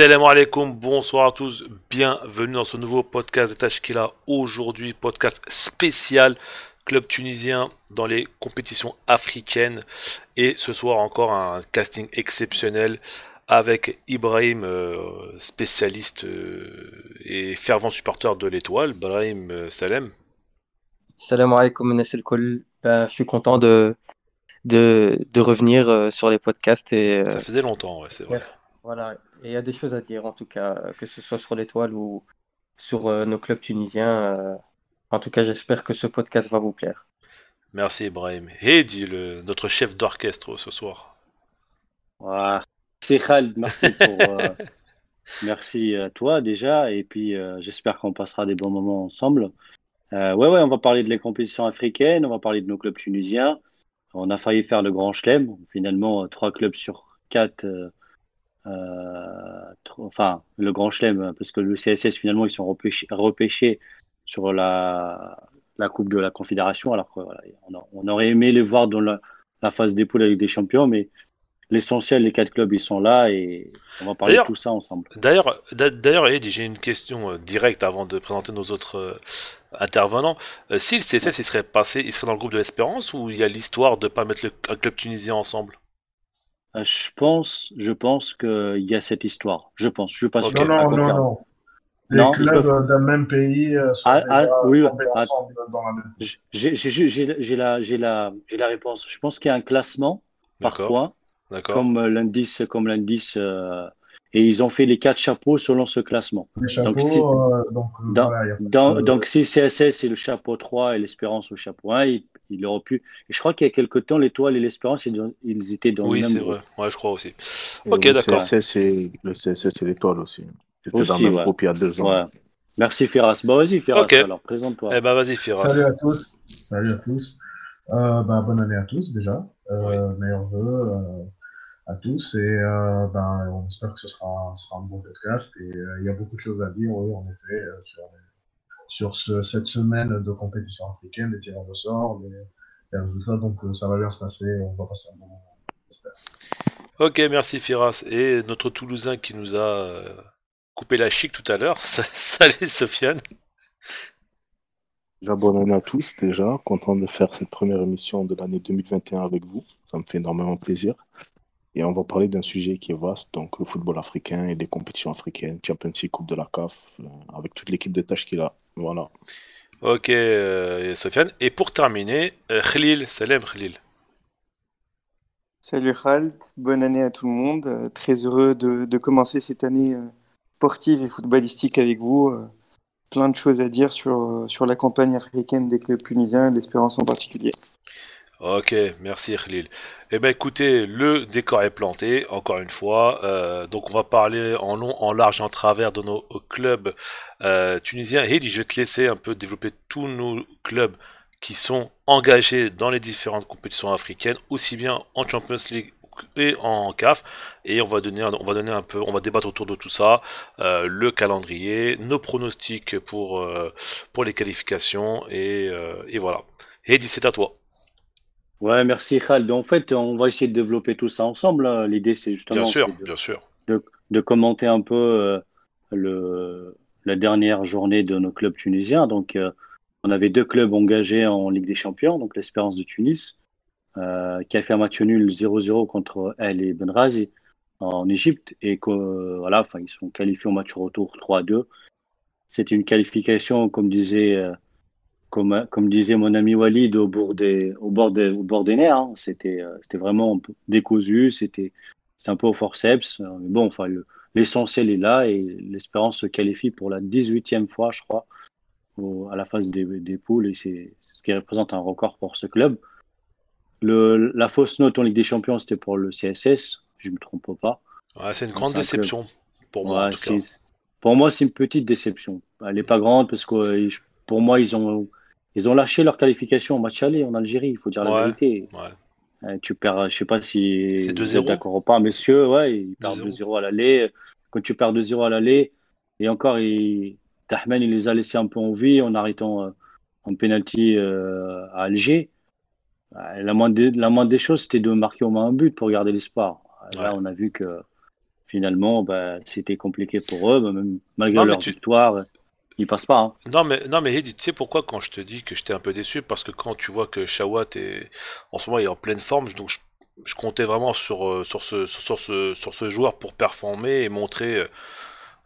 Salam alaikum, bonsoir à tous, bienvenue dans ce nouveau podcast de a Aujourd'hui, podcast spécial club tunisien dans les compétitions africaines. Et ce soir encore un casting exceptionnel avec Ibrahim, euh, spécialiste euh, et fervent supporter de l'étoile. Ibrahim euh, Salem. Salam alaikum, ben, je suis content de, de, de revenir sur les podcasts. Et, Ça faisait longtemps, ouais, c'est vrai. Voilà, il y a des choses à dire en tout cas, que ce soit sur l'étoile ou sur nos clubs tunisiens. En tout cas, j'espère que ce podcast va vous plaire. Merci Ibrahim. Hedi, le, notre chef d'orchestre ce soir. C'est Khaled, merci pour, euh, merci à toi déjà, et puis euh, j'espère qu'on passera des bons moments ensemble. Euh, ouais, ouais, on va parler de les compétitions africaines, on va parler de nos clubs tunisiens. On a failli faire le Grand Chelem, finalement trois clubs sur quatre. Enfin, le Grand Chelem, parce que le CSS finalement ils sont repêchés sur la, la Coupe de la Confédération. Alors on, aurait aimé les voir dans la, phase des poules avec des champions, mais l'essentiel, les quatre clubs, ils sont là et on va parler de tout ça ensemble. D'ailleurs, d'ailleurs, j'ai une question euh, directe avant de présenter nos autres euh, intervenants. Euh, si le CSS il serait passé, il serait dans le groupe de l'Espérance ou il y a l'histoire de ne pas mettre le, un club tunisien ensemble? Je pense, je pense qu'il y a cette histoire. Je pense. Je suis pas sûr. Non, non, non, des clubs d'un même pays euh, sont ah, ah, oui, ah, ensemble dans la même J'ai la, la, la réponse. Je pense qu'il y a un classement par point, comme euh, l'indice, comme l'indice, euh, et ils ont fait les quatre chapeaux selon ce classement. Les chapeaux, donc, si, euh, donc, dans, voilà, dans, donc si CSS c'est le chapeau 3 et l'Espérance au chapeau 1, il, il aurait pu. Et je crois qu'il y a quelques temps, l'Étoile et l'Espérance, ils étaient dans oui, le même. Oui, c'est vrai. Ouais, je crois aussi. Et ok, d'accord. Le CSS et l'Étoile aussi. C'était dans le groupe il y a deux ans. Merci Firas. Bon, vas-y Firas, alors présente-toi. Eh ben, vas-y Firas. Salut à tous. Salut à tous. Euh, bah, bonne année à tous déjà. Euh, Meilleurs vœux euh, à tous et euh, ben, on espère que ce sera, sera un bon podcast et euh, il y a beaucoup de choses à dire, oui, en effet, euh, sur, sur ce, cette semaine de compétition africaine, les tirages au sort, les, les résultats. Donc ça va bien se passer, on va passer un bon moment. J'espère. Ok, merci Firas. Et notre Toulousain qui nous a coupé la chic tout à l'heure. Salut Sofiane. Déjà, bonne année à tous, déjà. Content de faire cette première émission de l'année 2021 avec vous. Ça me fait énormément plaisir. Et on va parler d'un sujet qui est vaste, donc le football africain et les compétitions africaines, Champions League, Coupe de la CAF, euh, avec toute l'équipe de tâches qu'il a. Voilà. Ok, euh, Sofiane. Et pour terminer, euh, Khalil, salam Khalil. Salut Khald, bonne année à tout le monde. Euh, très heureux de, commencer cette année sportive et footballistique avec vous. Plein de choses à dire sur, sur la campagne africaine des clubs tunisiens et l'Espérance en particulier. Ok, merci Khalil. Eh ben écoutez, le décor est planté, encore une fois. donc on va parler en long, en large et en travers de nos clubs tunisiens. Et je vais te laisser un peu développer tous nos clubs qui sont engagés dans les différentes compétitions africaines, aussi bien en Champions League et en CAF et on va donner on va donner un peu on va débattre autour de tout ça euh, le calendrier nos pronostics pour euh, pour les qualifications et, euh, et voilà Eddie c'est à toi ouais merci Khaled en fait on va essayer de développer tout ça ensemble hein. l'idée c'est justement bien sûr bien sûr de, de, commenter un peu euh, le la dernière journée de nos clubs tunisiens donc euh, on avait deux clubs engagés en Ligue des Champions, donc l'Espérance de Tunis, euh, qui a fait un match nul 0-0 contre El et Benrazi en Égypte, et que, voilà, enfin, ils sont qualifiés au match retour 3-2. C'était une qualification, comme disait, comme, comme disait mon ami Walid, au bord des, au bord des, au bord des nerfs. Hein. C'était, euh, c'était vraiment décousu, c'était, un peu au forceps. Mais bon, enfin, l'essentiel est là et l'Espérance se qualifie pour la 18e fois, je crois, à la phase des, des poules et c'est ce qui représente un record pour ce club. Le, la fausse note en Ligue des Champions, c'était pour le CSS, je ne me trompe pas. c'est une grande déception pour moi. Pour moi, c'est une petite déception. Elle n'est pas grande parce que euh, pour moi, ils ont, ils ont lâché leur qualification au match aller en Algérie, il faut dire la vérité. Euh, tu perds, je sais pas si vous êtes d'accord ou pas, messieurs, ouais, ils perdent 2-0 à l'aller. Quand tu perds 2-0 à l'aller, et encore, ils, Tahman, il les a laissés un peu en vie en arrêtant euh, un penalty euh, à Alger. La moindre, des, la moindre des choses, c'était de marquer au moins un but pour garder l'espoir. Là, on a vu que finalement, bah, c'était compliqué pour eux, même malgré leur victoire. Ils passent pas. Hein. Non mais non mais tu sais pourquoi quand je te dis que j'étais un peu déçu? Parce que quand tu vois que Shawat est en ce moment il est en pleine forme donc je, comptais vraiment sur sur ce sur ce sur ce joueur pour performer et montrer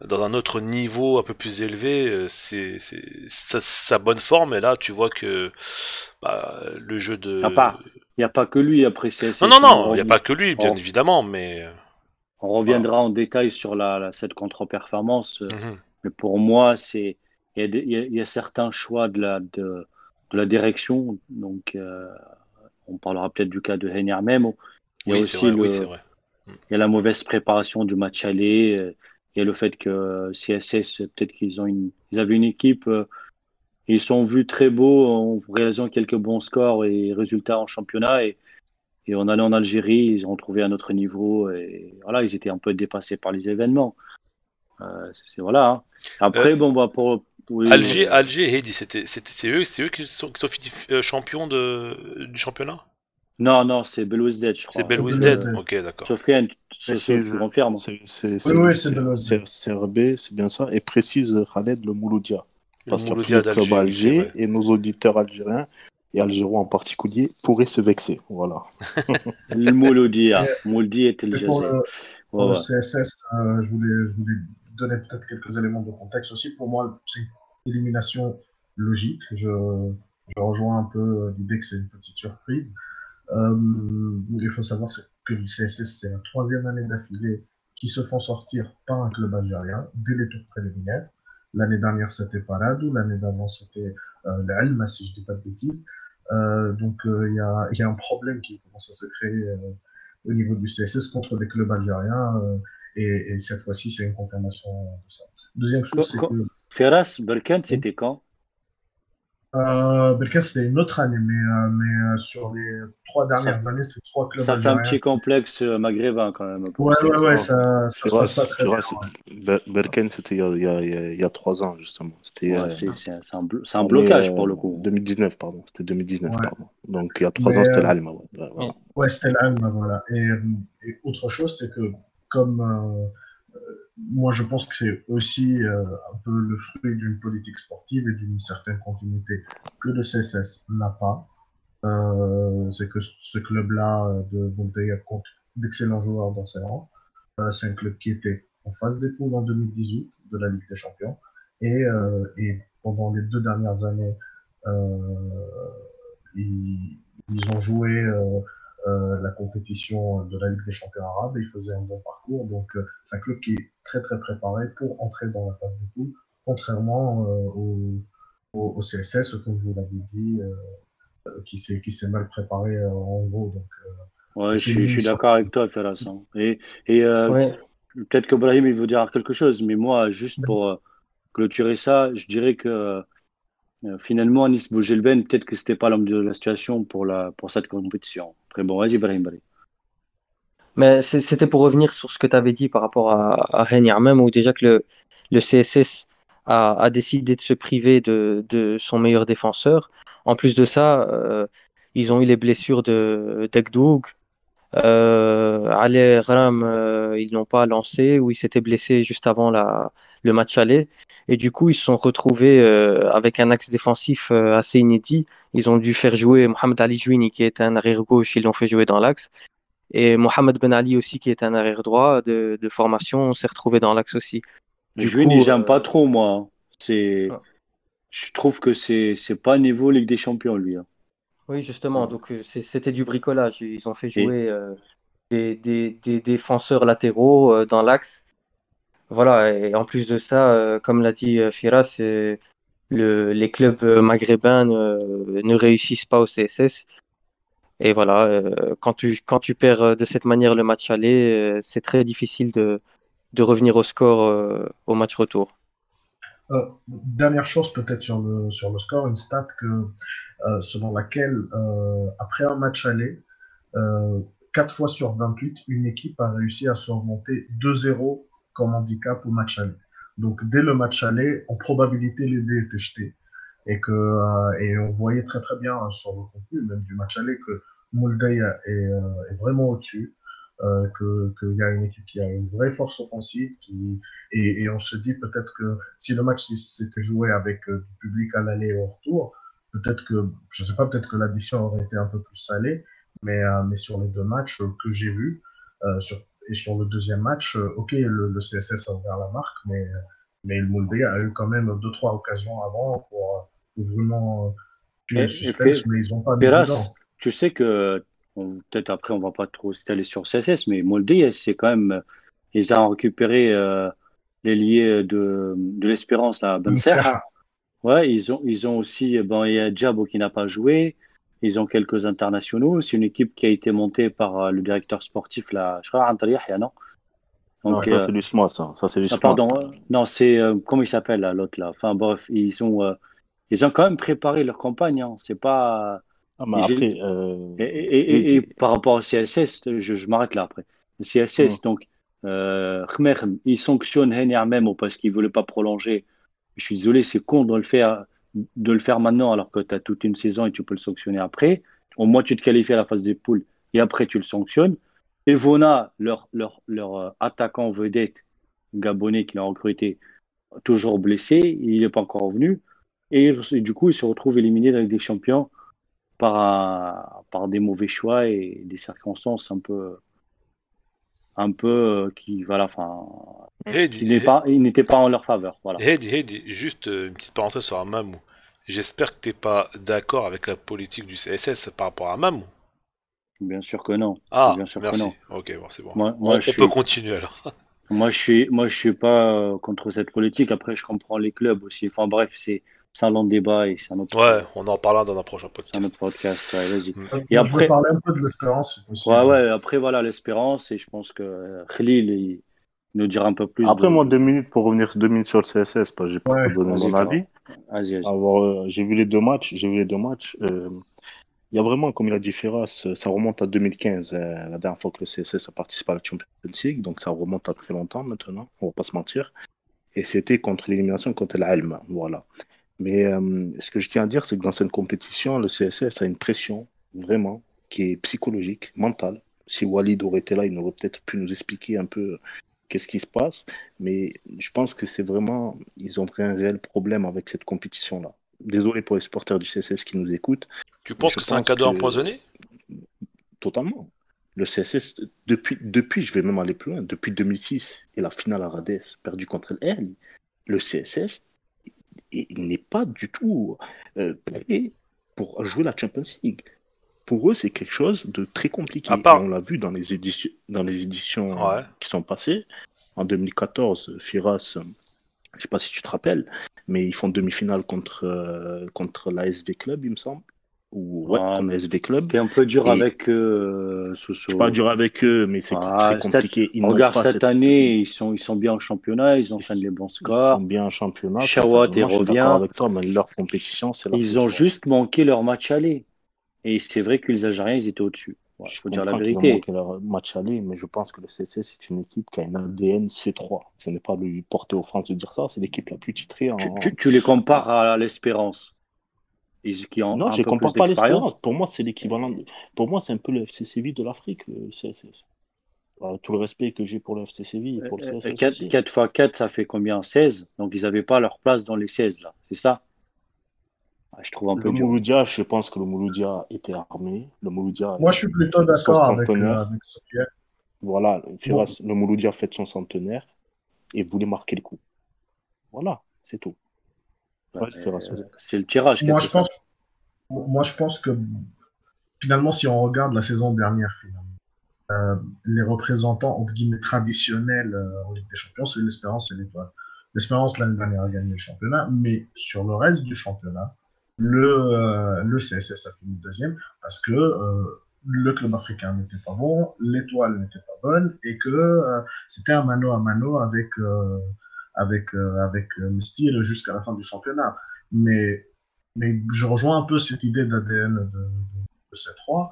dans un autre niveau un peu plus élevé, euh, c'est sa, bonne forme. Et là, tu vois que bah, le jeu de. Il n'y a, pas que lui après. Non, non, non, il n'y a pas que lui, bien évidemment, mais. Euh, on reviendra en détail sur la, cette contre-performance. Euh, mhm. Mais pour moi, c'est il y, a certains choix de la, de, la direction. Donc, on parlera peut-être du cas de Heiner même. Il y a aussi le, il y a la mauvaise préparation du match aller. Il y a le fait que CSS, peut-être qu'ils ont une, ils avaient une équipe, euh, ils sont vus très beaux en réalisant quelques bons scores et résultats en championnat. Et, et en allant en Algérie, ils ont trouvé un autre niveau. Et voilà, ils étaient un peu dépassés par les événements. Euh, c'est voilà. Hein. Après, euh, bon, bah, pour. Alger, Alger, c'était, c'est eux, c'est eux qui sont, qui sont champions de, du championnat? Non, non, c'est Belouizdad, je crois. C'est Belouizdad, ok, d'accord. Sofiane, je confirme. C'est CRB, c'est bien ça. Et précise Khaled le Mouloudia. Parce qu'il y a le club Alger et nos auditeurs algériens et algérois en particulier pourraient se vexer. Voilà. le Mouloudia. Mouloudia était le Pour, le, pour le CSS, euh, je voulais donner peut-être quelques éléments de contexte aussi. Pour moi, c'est une élimination logique. Je, rejoins un peu l'idée que c'est une petite surprise. Euh, il faut savoir que le CSS, c'est la troisième année d'affilée qui se font sortir par un club algérien dès les tours préliminaires. L'année dernière, c'était Paradou, l'année d'avant, c'était euh, l'Alma, si je dis pas de bêtises. Euh, donc, euh, il y, y, a, un problème qui commence à se créer euh, au niveau du CSS contre les clubs algériens. Et, et, cette fois-ci, c'est une confirmation de ça. Deuxième chose, c'est que. Ferras, Berkane, c'était quand? Euh, Belka, c'était une autre année, mais, euh, mais euh, sur les trois dernières années, c'est trois clubs. Ça fait un petit complexe euh, maghrébin quand même. Ouais, ouais, ouais, ça, ça se passe pas très bien. Berken, c'était il, y a, il y a trois ans, justement. Ouais, euh, c'est un, un, blocage pour le coup. 2019, pardon. C'était 2019, pardon. Donc il y a trois ans, c'était l'Alma. Ouais, voilà. ouais c'était l'Alma, voilà. Et, et, autre chose, c'est que comme moi, je pense que c'est aussi euh, un peu le fruit d'une politique sportive et d'une certaine continuité que le CSS n'a pas. Euh, c'est que ce club-là euh, de Bonteya compte d'excellents joueurs dans ses rangs. Euh, c'est un club qui était en phase des poules en 2018 de la Ligue des Champions. Et, euh, pendant les deux dernières années, ils, ont joué euh, la compétition de la Ligue des champions arabes. Il faisait un bon parcours. Donc, euh, c'est un club qui est très, très préparé pour entrer dans la phase de poule, contrairement euh, au, au, CSS, comme vous l'avez dit, qui s'est qui s'est mal préparé en gros. Donc, ouais, je, suis, je suis d'accord avec toi, Ferras. Hein. Et, et peut-être que Brahim il veut dire quelque chose, mais moi, juste pour clôturer ça, je dirais que euh, finalement, Anis Bougelben, peut-être que c'était pas l'homme de la situation pour, la, pour cette compétition. Très bon, vas-y, Ibrahim Bari. Mais c'était pour revenir sur ce que tu avais dit par rapport à, à même, où déjà que le, le CSS a, a, décidé de se priver de, de, son meilleur défenseur. En plus de ça, euh, ils ont eu les blessures de d'Egdoug, euh, Ali Ram, euh, ils l'ont pas lancé ou il s'était blessé juste avant la, le match aller. Et du coup, ils se sont retrouvés euh, avec un axe défensif euh, assez inédit. Ils ont dû faire jouer Mohamed Ali Jouini, qui est un arrière gauche, ils l'ont fait jouer dans l'axe. Et Mohamed Ben Ali aussi, qui est un arrière droit de, de formation, s'est retrouvé dans l'axe aussi. Du Jouini, j'aime pas trop, moi. C'est, ah. je trouve que c'est, c'est pas niveau Ligue des Champions, lui. Hein. Oui, justement, donc euh, c'était du bricolage. Ils ont fait jouer euh, des, des, des, défenseurs latéraux euh, dans l'axe. Voilà, et en plus de ça, comme l'a dit Firas, le, les clubs maghrébins ne, ne, réussissent pas au CSS. Et voilà, quand, tu, quand tu perds de cette manière le match aller, c'est très difficile de, de revenir au score au match retour. Dernière chose peut-être sur le, sur le score, une stat que euh, selon laquelle, euh, après un match aller, 4 euh, fois sur 28, une équipe a réussi à surmonter 2-0 comme handicap au match aller. Donc dès le match aller, en probabilité, les dés étaient jetés. Et, que, et on voyait très très bien sur le contenu même du match aller que Molday est, est vraiment au-dessus. Euh, qu'il y a une équipe qui a une vraie force offensive qui, et, et on se dit peut-être que si le match s'était joué avec euh, du public à l'aller et au retour, peut-être que, je sais pas, peut-être que l'addition aurait été un peu plus salée, mais, euh, mais sur les deux matchs que j'ai vus, euh, sur, et sur le deuxième match, ok, le, le, CSS a ouvert la marque, mais, mais le Moulbé a eu quand même deux, trois occasions avant pour, pour vraiment tuer le suspense, mais ils ont pas Péras, tu sais que peut-être après on va pas trop s'étaler sur CSS, mais Moldé, c'est quand même, ils ont récupéré euh, les liés de, de l'espérance là, Ben Ouais, ils ont, ils ont aussi, bon, il y a Djabo qui n'a pas joué, ils ont quelques internationaux. C'est une équipe qui a été montée par euh, le directeur sportif là, je crois, Yahya, non? Donc, non, ça, euh, c'est l'USMA, ça. ça c'est ah, pardon, non, c'est, comment il s'appelle, l'autre, là? Enfin, bref, ils ont, ils ont quand même préparé leur campagne. Hein. C'est pas, ah, après, euh... et, et, et, par rapport au CSS, je, je m'arrête là après. Le CSS, donc, euh, il sanctionne Henner même parce qu'il ne voulait pas prolonger. Je suis désolé, c'est con de le faire de le faire maintenant alors que tu as toute une saison et tu peux le sanctionner après. Au moins, tu te qualifies à la phase des poules et après, tu le sanctionnes. Et Vona, leur, leur, leur euh, attaquant vedette gabonais qui l'a recruté, toujours blessé, il n'est pas encore revenu. Et, et, du coup, il se retrouve éliminé avec des champions par, par des mauvais choix et des circonstances un peu un peu euh, qui voilà enfin il n'est pas il n'était pas en leur faveur voilà. Heidi, juste euh, une petite parenthèse sur Mamou j'espère que tu n'es pas d'accord avec la politique du CSS par rapport à Mamou bien sûr que non. Ah bien sûr merci. ok bon c'est bon. Moi, on, peut continuer alors. Moi je suis moi je suis pas euh, contre cette politique. Après je comprends les clubs aussi. Enfin bref c'est c'est un long débat et c'est un autre. Ouais, on en parlera dans un prochain podcast. C'est un autre podcast, ouais, vas-y. Mm. Et après. Parler un peu de l'espérance. Ouais, ouais, après, voilà, l'espérance, et je pense que Khalil, il nous dira un peu plus. Après, moi, deux minutes pour revenir deux minutes sur le CSS, parce que j'ai pas ouais, donné mon avis. Vas-y, vas-y. Euh, j'ai vu les deux matchs, j'ai vu les deux matchs. Euh, il y a vraiment, comme il a dit Ferras, ça remonte à 2015, euh, la dernière fois que le CSS a participé à la Champions League, donc ça remonte à très longtemps maintenant, on va pas se mentir. Et c'était contre l'élimination contre l'Alma, voilà. Mais euh, ce que je tiens à dire, c'est que dans cette compétition, le CSS a une pression vraiment qui est psychologique, mentale. Si Walid aurait été là, il aurait peut-être pu nous expliquer un peu qu'est-ce qui se passe. Mais je pense que c'est vraiment, ils ont un réel problème avec cette compétition-là. Désolé pour les supporters du CSS qui nous écoutent. Tu penses que c'est un cadeau empoisonné? Totalement. Le CSS, depuis, depuis, je vais même aller plus loin, depuis 2006 et la finale à Rades perdue contre elle, le CSS il n'est pas du tout euh, prêt pour jouer la Champions League. Pour eux, c'est quelque chose de très compliqué. On l'a vu dans les éditions, dans les éditions qui sont passées. En 2014, Firas, je ne sais pas si tu te rappelles, mais ils font demi-finale contre, euh, contre l'ASV Club, il me semble ou ouais, comme SV Club. C'est un peu dur avec eux. C'est pas dur avec eux, mais c'est très compliqué. Cette... regarde cette, année, ils sont, ils sont bien en championnat, ils enchaînent les bons scores. Ils sont bien en championnat. Shawat, il revient. avec toi, mais leur compétition, c'est Ils ont juste manqué leur match aller. Et c'est vrai que les Algériens, ils étaient au-dessus. Il faut dire la vérité. Ils ont manqué leur match aller, mais je pense que le CC, c'est une équipe qui a une ADN C3. Ce n'est pas lui porter offense de dire ça, c'est l'équipe la plus titrée. En... Tu, tu les compares à l'Espérance qui ont non, je ne compare pas l'espérance. Pour moi, c'est l'équivalent. Pour moi, c'est un peu le FC Séville de l'Afrique, le CSS. tout le respect que j'ai pour le FC Séville et pour le CSS. 4, 4 x 4, ça fait combien? 16 Donc, ils n'avaient pas leur place dans les 16, là. C'est ça? Je trouve un peu. Le Mouloudia, je pense que le Mouloudia était armé. Le Mouloudia. Moi, je suis plutôt d'accord avec, euh, avec Sofiane. Voilà, le Mouloudia fait son centenaire et voulait marquer le coup. Voilà, c'est tout. Euh, c'est le tirage. Moi je, pense, moi, je pense que finalement, si on regarde la saison dernière, euh, les représentants entre guillemets traditionnels euh, en Ligue des Champions, c'est l'Espérance et l'Étoile. L'Espérance l'année dernière a gagné le championnat, mais sur le reste du championnat, le, le CSS a fini deuxième parce que le club africain n'était pas bon, l'étoile n'était pas bonne et que c'était un mano à mano avec avec, euh, avec euh, style jusqu'à la fin du championnat. Mais, mais je rejoins un peu cette idée d'ADN de, de, de ces trois,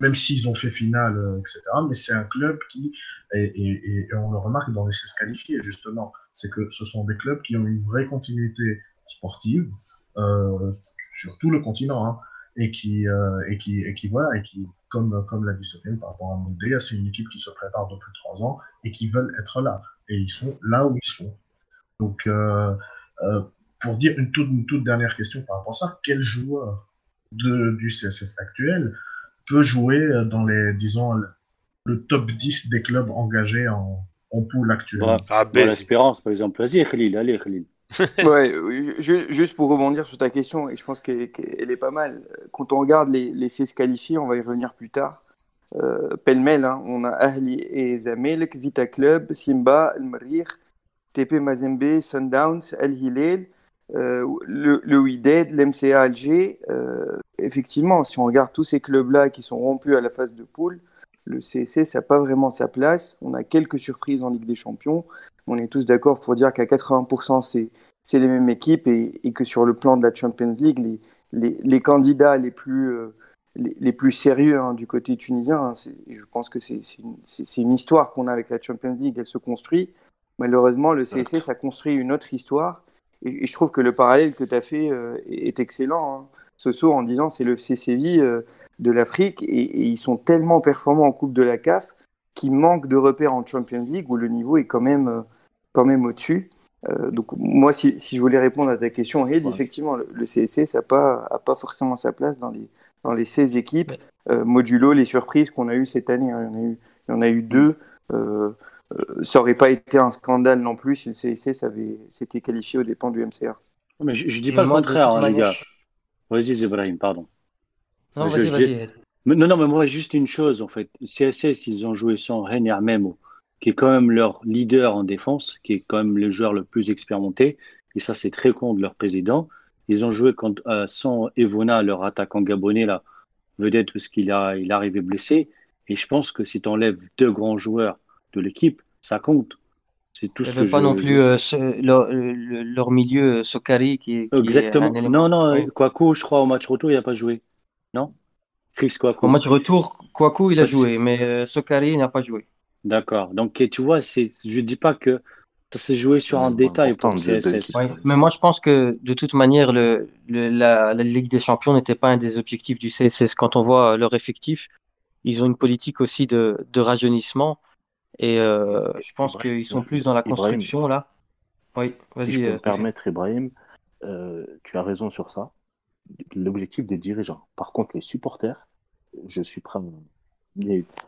même s'ils ont fait finale, euh, etc. Mais c'est un club qui, et, et, on le remarque dans les 16 qualifiés, justement, c'est que ce sont des clubs qui ont une vraie continuité sportive euh, sur tout le continent. Hein. et qui, et qui, et qui, voilà, et qui, comme, comme l'a dit Sofiane par rapport à Moudé, c'est une équipe qui se prépare depuis trois ans et qui veulent être là. Et ils sont là où ils sont. Donc, euh, euh, pour dire une toute, une toute dernière question par rapport à ça, quel joueur de, du CSS actuel peut jouer dans les, disons, le top 10 des clubs engagés en, en poule actuelle? Voilà. Ah, ben, L'espérance, par exemple. Vas-y, Khalil, allez, Khalil. Ouais, euh, ju- juste pour rebondir sur ta question, et je pense qu'elle qu'elle est pas mal. Quand on regarde les, les 16 qualifiés, on va y revenir plus tard. Euh, pêle-mêle, hein, on a Ahli et Zamelk, Vita Club, Simba, El Marir, TP Mazembe, Sundowns, El Hilal, euh, le, le Wydad, l'MCA Alger. Euh, effectivement, si on regarde tous ces clubs-là qui sont rompus à la phase de poule, le CSS n'a pas vraiment sa place. On a quelques surprises en Ligue des Champions. On est tous d'accord pour dire qu'à 80%, c'est les mêmes équipes et, que sur le plan de la Champions League, les, les, candidats les plus, euh, les, plus sérieux hein, du côté tunisien, hein, je pense que c'est- c'est une histoire qu'on a avec la Champions League, elle se construit. Malheureusement, le CSS a construit une autre histoire et, et je trouve que le parallèle que tu as fait euh, est, excellent, hein, Soso, en disant c'est le CCV euh, de l'Afrique et, et ils sont tellement performants en Coupe de la CAF qu'ils manquent de repères en Champions League où le niveau est quand même, euh, quand même au-dessus. Euh, donc moi, si, si je voulais répondre à ta question, Ed, Ouais. effectivement, le, le CSC, ça n'a pas, a pas forcément sa place dans les, dans les 16 équipes, euh, modulo les surprises qu'on a eues cette année. hein. Il, y en a eu, il y en a eu deux. Euh, ça n'aurait pas été un scandale non plus si le CSC s'avait- s'était qualifié aux dépens du MCR. Mais je, je dis pas le contraire, hein, les gars. Vas-y, Zebrahim, pardon. Non, Je- je- vas-y. Ed. Mais non, non, mais moi, juste une chose, en fait. CSS, ils ont joué sans Reiner Memo, qui est quand même leur leader en défense, qui est quand même le joueur le plus expérimenté. Et ça, c'est très con de leur président. Ils ont joué quand, euh, sans Evona, leur attaquant gabonais, là, vedette, parce qu'il a, il est arrivé blessé. Et je pense que si tu enlèves deux grands joueurs de l'équipe, ça compte. C'est tout ce que avait pas je- non plus euh, ce- leur, le- leur milieu, euh, Sokari, qui, est- qui Exactement. Non, non, Oui. Kwaku, je crois, au match retour, il n'a pas joué. Non? Chris Kwaku. Au match retour, Kwaku, il a Parce- joué, mais euh, Sokari n'a pas joué. D'accord. Donc, tu vois, c'est, je dis pas que ça s'est joué sur un détail pour CSS. Oui, mais moi je pense que de toute manière, le, le- la, la Ligue des Champions n'était pas un des objectifs du CSS. Quand on voit leur effectif, ils ont une politique aussi de, de rajeunissement et euh, je pense qu'ils sont plus dans la Ibrahim. construction là. Oui, Si je vas-y. peux euh, me permettre, Ibrahim, euh, tu as raison sur ça. L'objectif des dirigeants. Par contre, les supporters, je suis prêt à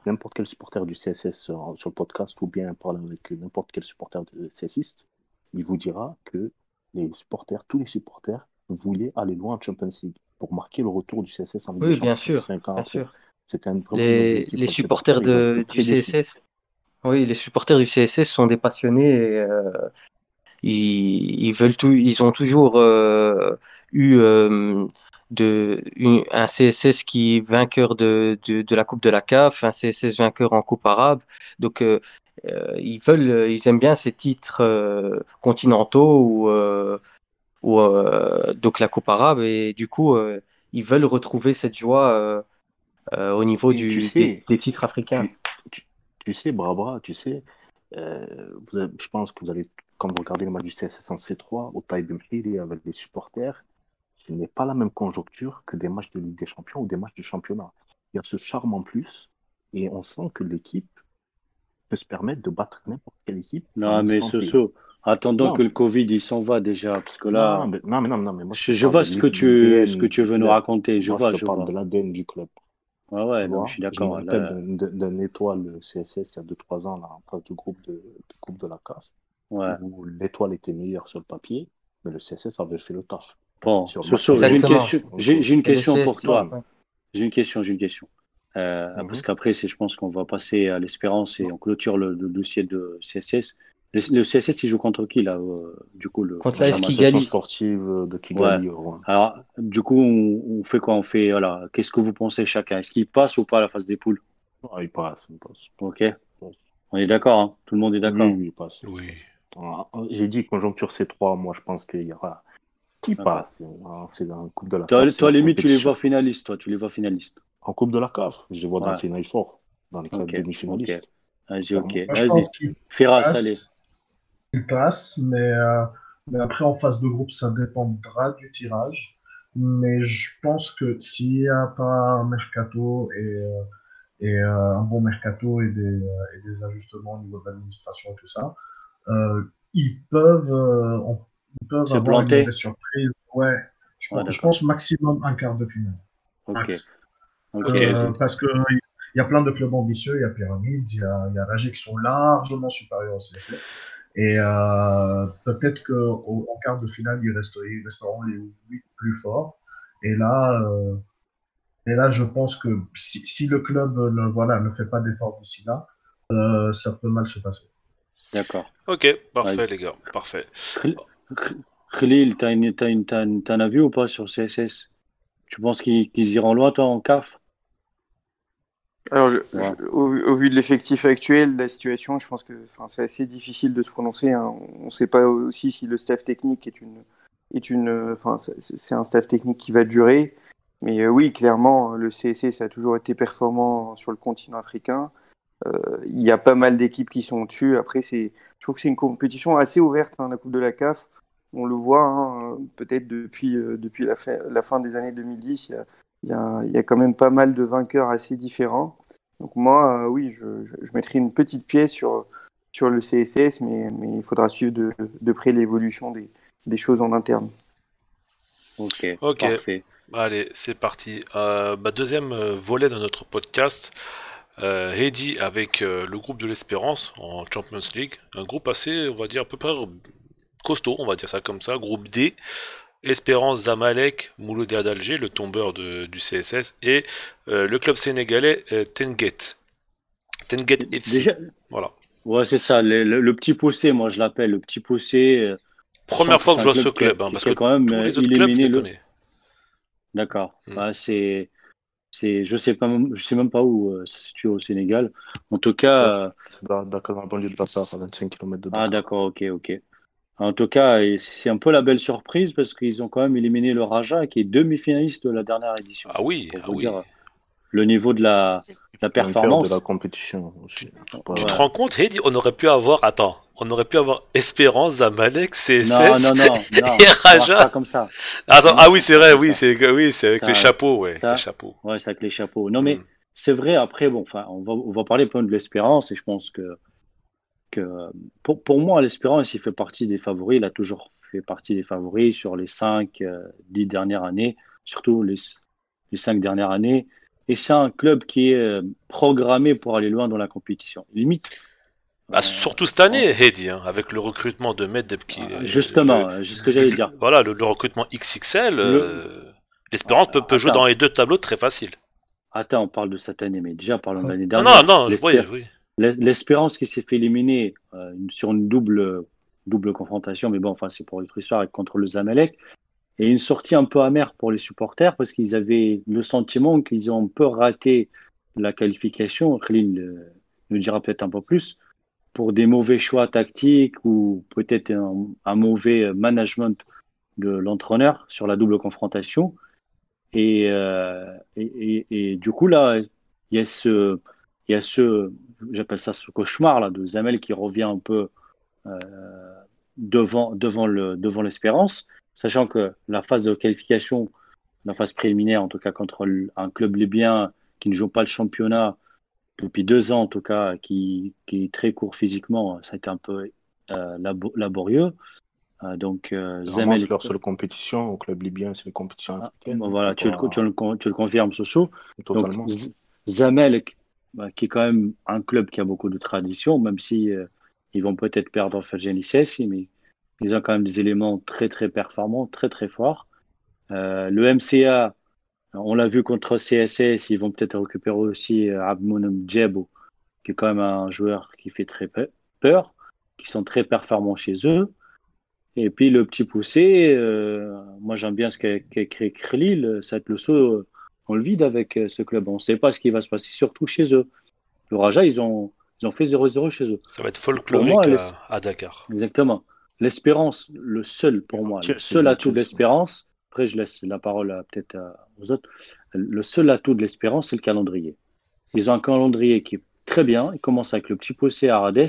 n'importe quel supporter du CSS sur, sur le podcast ou bien parler avec n'importe quel supporter de CSiste, il vous dira que les supporters, tous les supporters, voulaient aller loin en Champions League pour marquer le retour du CSS en Ligue Oui, bien sûr, bien sûr. C'était un Les, les supporters de, du. CSS, oui, les supporters du CSS sont des passionnés et euh, ils, ils veulent tout, ils ont toujours euh, eu euh, de, une- un CSS qui est vainqueur de, de, de la Coupe de la CAF, un CSS vainqueur en Coupe arabe. Donc, euh, euh, ils veulent, ils aiment bien ces titres continentaux ou, euh, ou euh, donc la Coupe arabe et du coup, ils veulent retrouver cette joie euh, euh, au niveau tu du, sais, des, des titres africains. Tu, tu, sais, Brabra, tu sais, euh, vous avez- je pense que vous allez, quand vous regardez le match du CSS en C3, au Taïb Mhili avec les supporters, ce n'est pas la même conjoncture que des matchs de Ligue des Champions ou des matchs de championnat. Il y a ce charme en plus et on sent que l'équipe peut se permettre de battre n'importe quelle équipe. Non, mais. Soso, attendons Non. que le Covid il s'en va déjà, parce que là, Non, mais, non, mais non, mais moi, je, je vois ce que tu, ce que tu veux nous raconter. Je Moi, vois, je te je parle vois. de l'ADN du club. Ouais, ouais, non, je suis je me d'accord. rappelle là. d'un- étoile le CSS il y a 2-3 ans, là, en phase de groupe de, de la CAF, Ouais. où l'étoile était meilleure sur le papier, mais le CSS avait fait le taf. Bon, Sur le Soso, j'ai une question, j'ai une question pour toi. ouais. J'ai une question, j'ai une question. Euh. Parce qu'après, c'est, je pense qu'on va passer à l'espérance et on clôture le, le dossier de CSS. Le, le CSS, il joue contre qui, là, euh, du coup, le Contre match Kigali. Sportive de Kigali. au Rwanda. Alors, du coup, on, on fait quoi? On fait, voilà, qu'est-ce que vous pensez? Chacun? Est-ce qu'il passe ou pas à la phase des poules? Ah, il passe, il passe. Ok? On est d'accord, hein? Tout le monde est d'accord? Oui, il passe. Oui. Ah, J'ai dit conjoncture C3, moi je pense qu'il y aura. Il D'accord. passe. Ah, C'est dans la Coupe de la Toi, CAF. toi, la limite, tu les vois finalistes, toi, tu les vois finalistes. En Coupe de la CAF, je les vois dans Ouais. le final fort, dans les Ok, demi-finalistes. ok. Vas-y, ok. Vas-y. passe. allez. Il passe, mais, euh, mais après en phase de groupe, ça dépendra du tirage. Mais je pense que s'il n'y a pas un mercato et, euh, et euh, un bon mercato et des, et des ajustements au niveau de l'administration et tout ça, ils peuvent, on- ils peuvent avoir planter. une mauvaise surprise. Ouais, je, Ouais, pense, je d'accord. pense maximum un quart de finale. Ok. Max. Ok. Ok. Euh, parce que il y a plein de clubs ambitieux, il y a Pyramids, il y a, il y a Ragé qui sont largement supérieurs au CSS. Et euh, peut-être qu'en quart de finale, ils, restent, ils resteront les huit plus forts. Et là, euh, et là, je pense que si, si le club ne, voilà, ne fait pas d'efforts d'ici là, euh, ça peut mal se passer. D'accord. Ok, parfait Vas-y. les gars, parfait. Khalil, t'as une, t'as une, t'as une- t'as un avis ou pas sur CSS? Tu penses qu'ils qu'ils iront loin, toi, en CAF? Alors, je- Ouais. au, au vu de l'effectif actuel, de la situation, je pense que c'est assez difficile de se prononcer. hein. On ne sait pas aussi si le staff technique est une, est une, c'est un staff technique qui va durer. Mais euh, oui, clairement, le CSC, ça a toujours été performant sur le continent africain. Euh, Il y a pas mal d'équipes qui sont dessus. Après, c'est, je trouve que c'est une compétition assez ouverte, hein, la Coupe de la CAF. On le voit, hein, peut-être depuis, euh, depuis la, fin, la fin des années 2010, il y a, il y, a, il y a quand même pas mal de vainqueurs assez différents. Donc moi, euh, oui, je, je, je mettrai une petite pièce sur, sur le CSS, mais, mais il faudra suivre de, de près l'évolution des, des choses en interne. Ok. Ok. Parfait. Allez, c'est parti. Euh, bah, deuxième euh, volet de notre podcast. Euh, Heidi avec euh, le groupe de l'Espérance en Champions League. Un groupe assez, on va dire, à peu près costaud, on va dire ça comme ça. Groupe D. Espérance Zamalek, Mouloudia d'Alger, le tombeur de, du CSS, et euh, le club sénégalais euh, Tenguet. Tenguet FC. Déjà, Voilà. ouais, c'est ça, le, le- le petit poussé, moi je l'appelle le petit poussé. euh, Première fois que je vois ce club, qui hein, parce que quand même tous euh, les autres clubs, je les le. connais. D'accord. Mm. Bah, c'est, c'est, je sais pas, je sais même pas où euh, ça se situe au Sénégal. En tout cas, euh, C'est dans dans la banlieue de Dakar, à 25 km de ah Dakar. d'accord, ok, ok. En tout cas, c'est un peu la belle surprise parce qu'ils ont quand même éliminé le Raja qui est demi-finaliste de la dernière édition. Ah oui, Pour ah vous oui. dire le niveau de la, la performance. de la compétition. Tu Ouais. te rends compte, Heidi, on aurait pu avoir, attends, on aurait pu avoir Espérance, Zamalek, CSS. Non, non, non, non, et Raja. pas comme ça. Attends, ah oui, c'est vrai, oui, c'est oui, c'est avec Ça- les chapeaux, ouais, ça- les chapeaux. Ouais, c'est avec les chapeaux. Non, mais Mm. c'est vrai, après, bon, enfin, on va, on va parler de l'espérance et je pense que, que pour, pour moi, l'espérance, il fait partie des favoris. Il a toujours fait partie des favoris sur les cinq, euh, dix dernières années, surtout les, les cinq dernières années. Et c'est un club qui est euh, programmé pour aller loin dans la compétition. Limite. Bah, euh, surtout cette année, Heidi, hein, avec le recrutement de Medeb qui. euh, justement, euh, c'est ce que j'allais dire. Voilà, le, le recrutement XXL, euh, l'Espérance peut, peut jouer dans les deux tableaux très facile. Attends, on parle de cette année, mais déjà, parlons de l'année dernière. non, non, oui, oui. L'E- L'Espérance qui s'est fait éliminer euh, sur une double, double confrontation, mais bon, enfin, c'est pour notre histoire, contre le Zamalek. Et une sortie un peu amère pour les supporters parce qu'ils avaient le sentiment qu'ils ont un peu raté la qualification. Khalil euh, nous dira peut-être un peu plus pour des mauvais choix tactiques ou peut-être un, mauvais management de l'entraîneur sur la double confrontation. Et, euh, et, du coup, là, il y a ce, j'appelle ça ce cauchemar là de Zamel qui revient un peu euh, devant, devant le, devant l'espérance, sachant que la phase de qualification, la phase préliminaire en tout cas contre un club libyen qui ne joue pas le championnat depuis deux ans en tout cas, qui, qui est très court physiquement, ça a été un peu euh, labo- laborieux. Euh, donc euh, Zamel, c'est leur seule compétition. Au club libyen, c'est les compétitions Ah, africaines. bon, voilà, tu le, tu le, con- tu le confirmes, Soso. Totalement. Donc, Z- Zamalek, bah, qui est quand même un club qui a beaucoup de tradition, même si euh, ils vont peut-être perdre Fadjani Sessi, mais ils ont quand même des éléments très très performants, très très forts. Euh, le MCA, on l'a vu contre CSS, ils vont peut-être récupérer aussi euh, Djebo, qui est quand même un joueur qui fait très pe- peur, qui sont très performants chez eux. Et puis le petit poussé, euh, moi j'aime bien ce qu'a écrit Khalil, ça le euh, dans le vide avec euh, ce club. On ne sait pas ce qui va se passer, surtout chez eux. Le Raja, ils ont, ils ont fait 0-0 chez eux. Ça va être folklorique moi, à, Dakar. Exactement. L'espérance, le seul pour moi, le seul atout de l'espérance, après je laisse la parole à- peut-être aux autres, le seul atout de l'espérance, c'est le calendrier. Ils ont un calendrier qui est très bien. Ils commencent avec le petit poussé à Rades.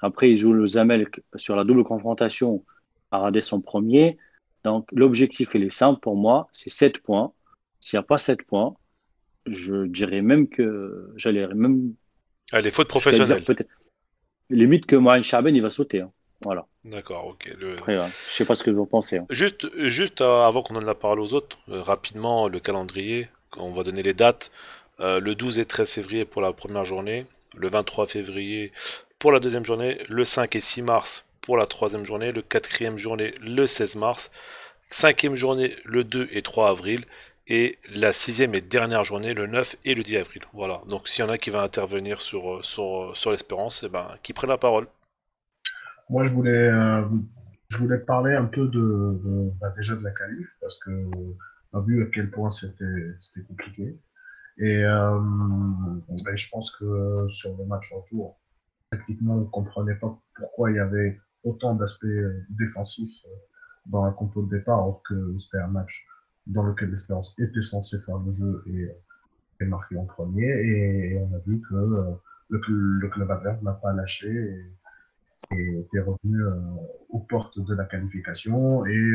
Après, ils jouent le Zamel sur la double confrontation. Arades en premier. Donc, l'objectif, il est simple pour moi, c'est 7 points. S'il n'y a pas 7 points, je dirais même que j'allais même. Allez, faute professionnelle. Limite que Mohamed Chaben, il va sauter. Hein. Voilà. D'accord, ok. Le... Après, je sais pas ce que vous pensez. Hein. Juste, juste euh, avant qu'on en la parole aux autres, euh, rapidement, le calendrier, on va donner les dates. Euh, le 12 et 13 février pour la première journée, le 23 février pour la deuxième journée, le 5 et 6 mars pour la troisième journée, le quatrième journée le 16 mars, cinquième journée le 2 et 3 avril, et la sixième et dernière journée le 9 et le 10 avril. Voilà, donc s'il y en a qui va intervenir sur, sur, sur l'espérance, eh ben, qui prennent la parole. Moi je voulais, euh, je voulais parler un peu de, bah, déjà de la qualif, parce que on a vu à quel point c'était compliqué. Et euh, ben, je pense que sur le match en tour, pratiquement on ne comprenait pas pourquoi il y avait autant d'aspects euh, défensifs euh, dans la compo de départ, alors que c'était un match dans lequel l'Espérance était censé faire le jeu et, et marquer en premier. Et, on a vu que le, le, club adverse n'a pas lâché et, et était revenu aux portes de la qualification. Et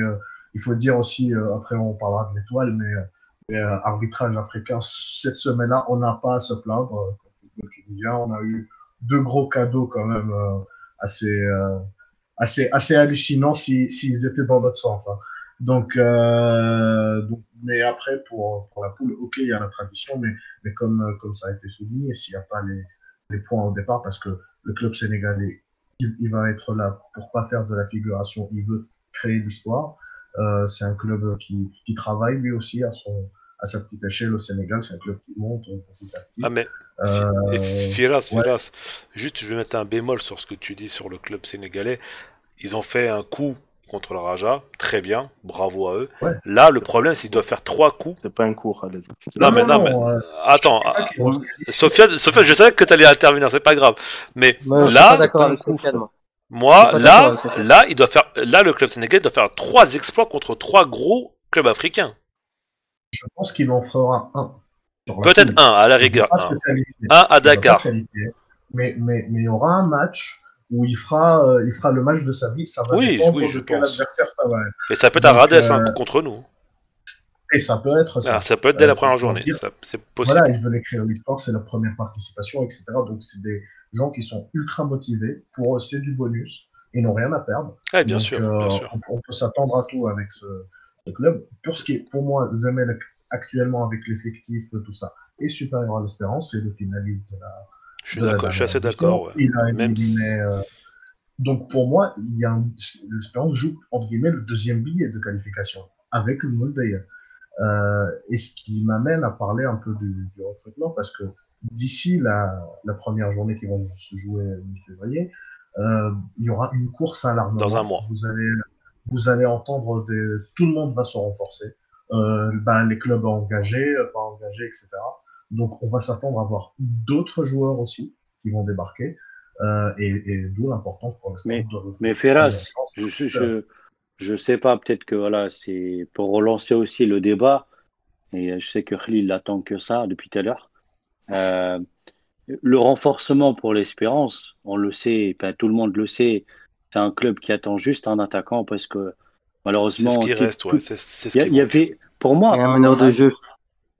il faut dire aussi, après on parlera de l'étoile, mais euh, arbitrage africain, cette semaine-là, on n'a pas à se plaindre. Euh, on a eu deux gros cadeaux quand même euh, assez, euh, assez, assez hallucinants s'ils si, étaient dans notre sens. Hein. Donc, euh, donc, mais après, pour, pour la poule, ok, il y a la tradition, mais, mais comme, comme ça a été souligné, s'il n'y a pas les, les points au départ, parce que le club sénégalais, il, il, va être là pour pas faire de la figuration, il veut créer l'histoire. Euh, c'est un club qui, qui travaille lui aussi à son, à sa petite échelle au Sénégal, c'est un club qui monte petit à petit. Ah mais euh, Firas, Firas, juste je vais mettre un bémol sur ce que tu dis sur le club sénégalais. Ils ont fait un coup contre le Raja, très bien, bravo à eux. Ouais. Là, le problème, c'est qu'ils doivent faire trois coups. C'est pas un coup, Khaled. Non, non, mais non, non mais euh, attends, euh, Sofiane, Sofiane, je savais que tu allais intervenir, c'est pas grave. Mais là, moi. moi là, là, il doit faire, là, le club sénégalais doit faire trois exploits contre trois gros clubs africains. Je pense qu'il en fera un. Peut-être un, à la rigueur. Un, un à Dakar. Mais, mais, mais il y aura un match où il fera, euh, il fera le match de sa vie. Ça va oui, oui, je pense. adversaire ça va être. Et ça peut être un Radès euh... contre nous. Et ça peut être ça. Ah, ça peut être dès la première journée. C'est possible. Voilà, ils veulent écrire l'histoire, c'est leur première participation, etc. Donc c'est des gens qui sont ultra motivés. Pour eux, c'est du bonus. Ils n'ont rien à perdre. Ouais, bien, sûr, bien sûr. On, on peut s'attendre à tout avec ce, club. Pour ce qui est, pour moi, Zemel actuellement avec l'effectif, tout ça, est supérieur à l'espérance. C'est le finaliste de la. Je suis d'accord, je suis assez d'accord. Ouais. A éliminé. Euh... Donc pour moi, il y a l'espérance joue entre guillemets le deuxième billet de qualification avec le. Euh, et ce qui m'amène à parler un peu du, du recrutement parce que d'ici la, la, première journée qui va se jouer mi-février, euh, il y aura une course à l'armement. Dans un mois. Vous allez vous allez entendre des... tout le monde va se renforcer. Euh, ben, les clubs engagés, euh, pas engagés, etc. Donc on va s'attendre à voir d'autres joueurs aussi qui vont débarquer. Euh, et, et d'où l'importance pour Mais, de... mais Ferras, je, je, je, je, sais pas, peut-être que voilà, c'est pour relancer aussi le débat. Et je sais que Khalil attend que ça depuis tout à l'heure. Euh, le renforcement pour l'espérance, on le sait, ben, tout le monde le sait, c'est un club qui attend juste un attaquant parce que malheureusement. C'est ce qui reste, ouais. C'est ce il y, avait, pour moi. Et un meneur de jeu.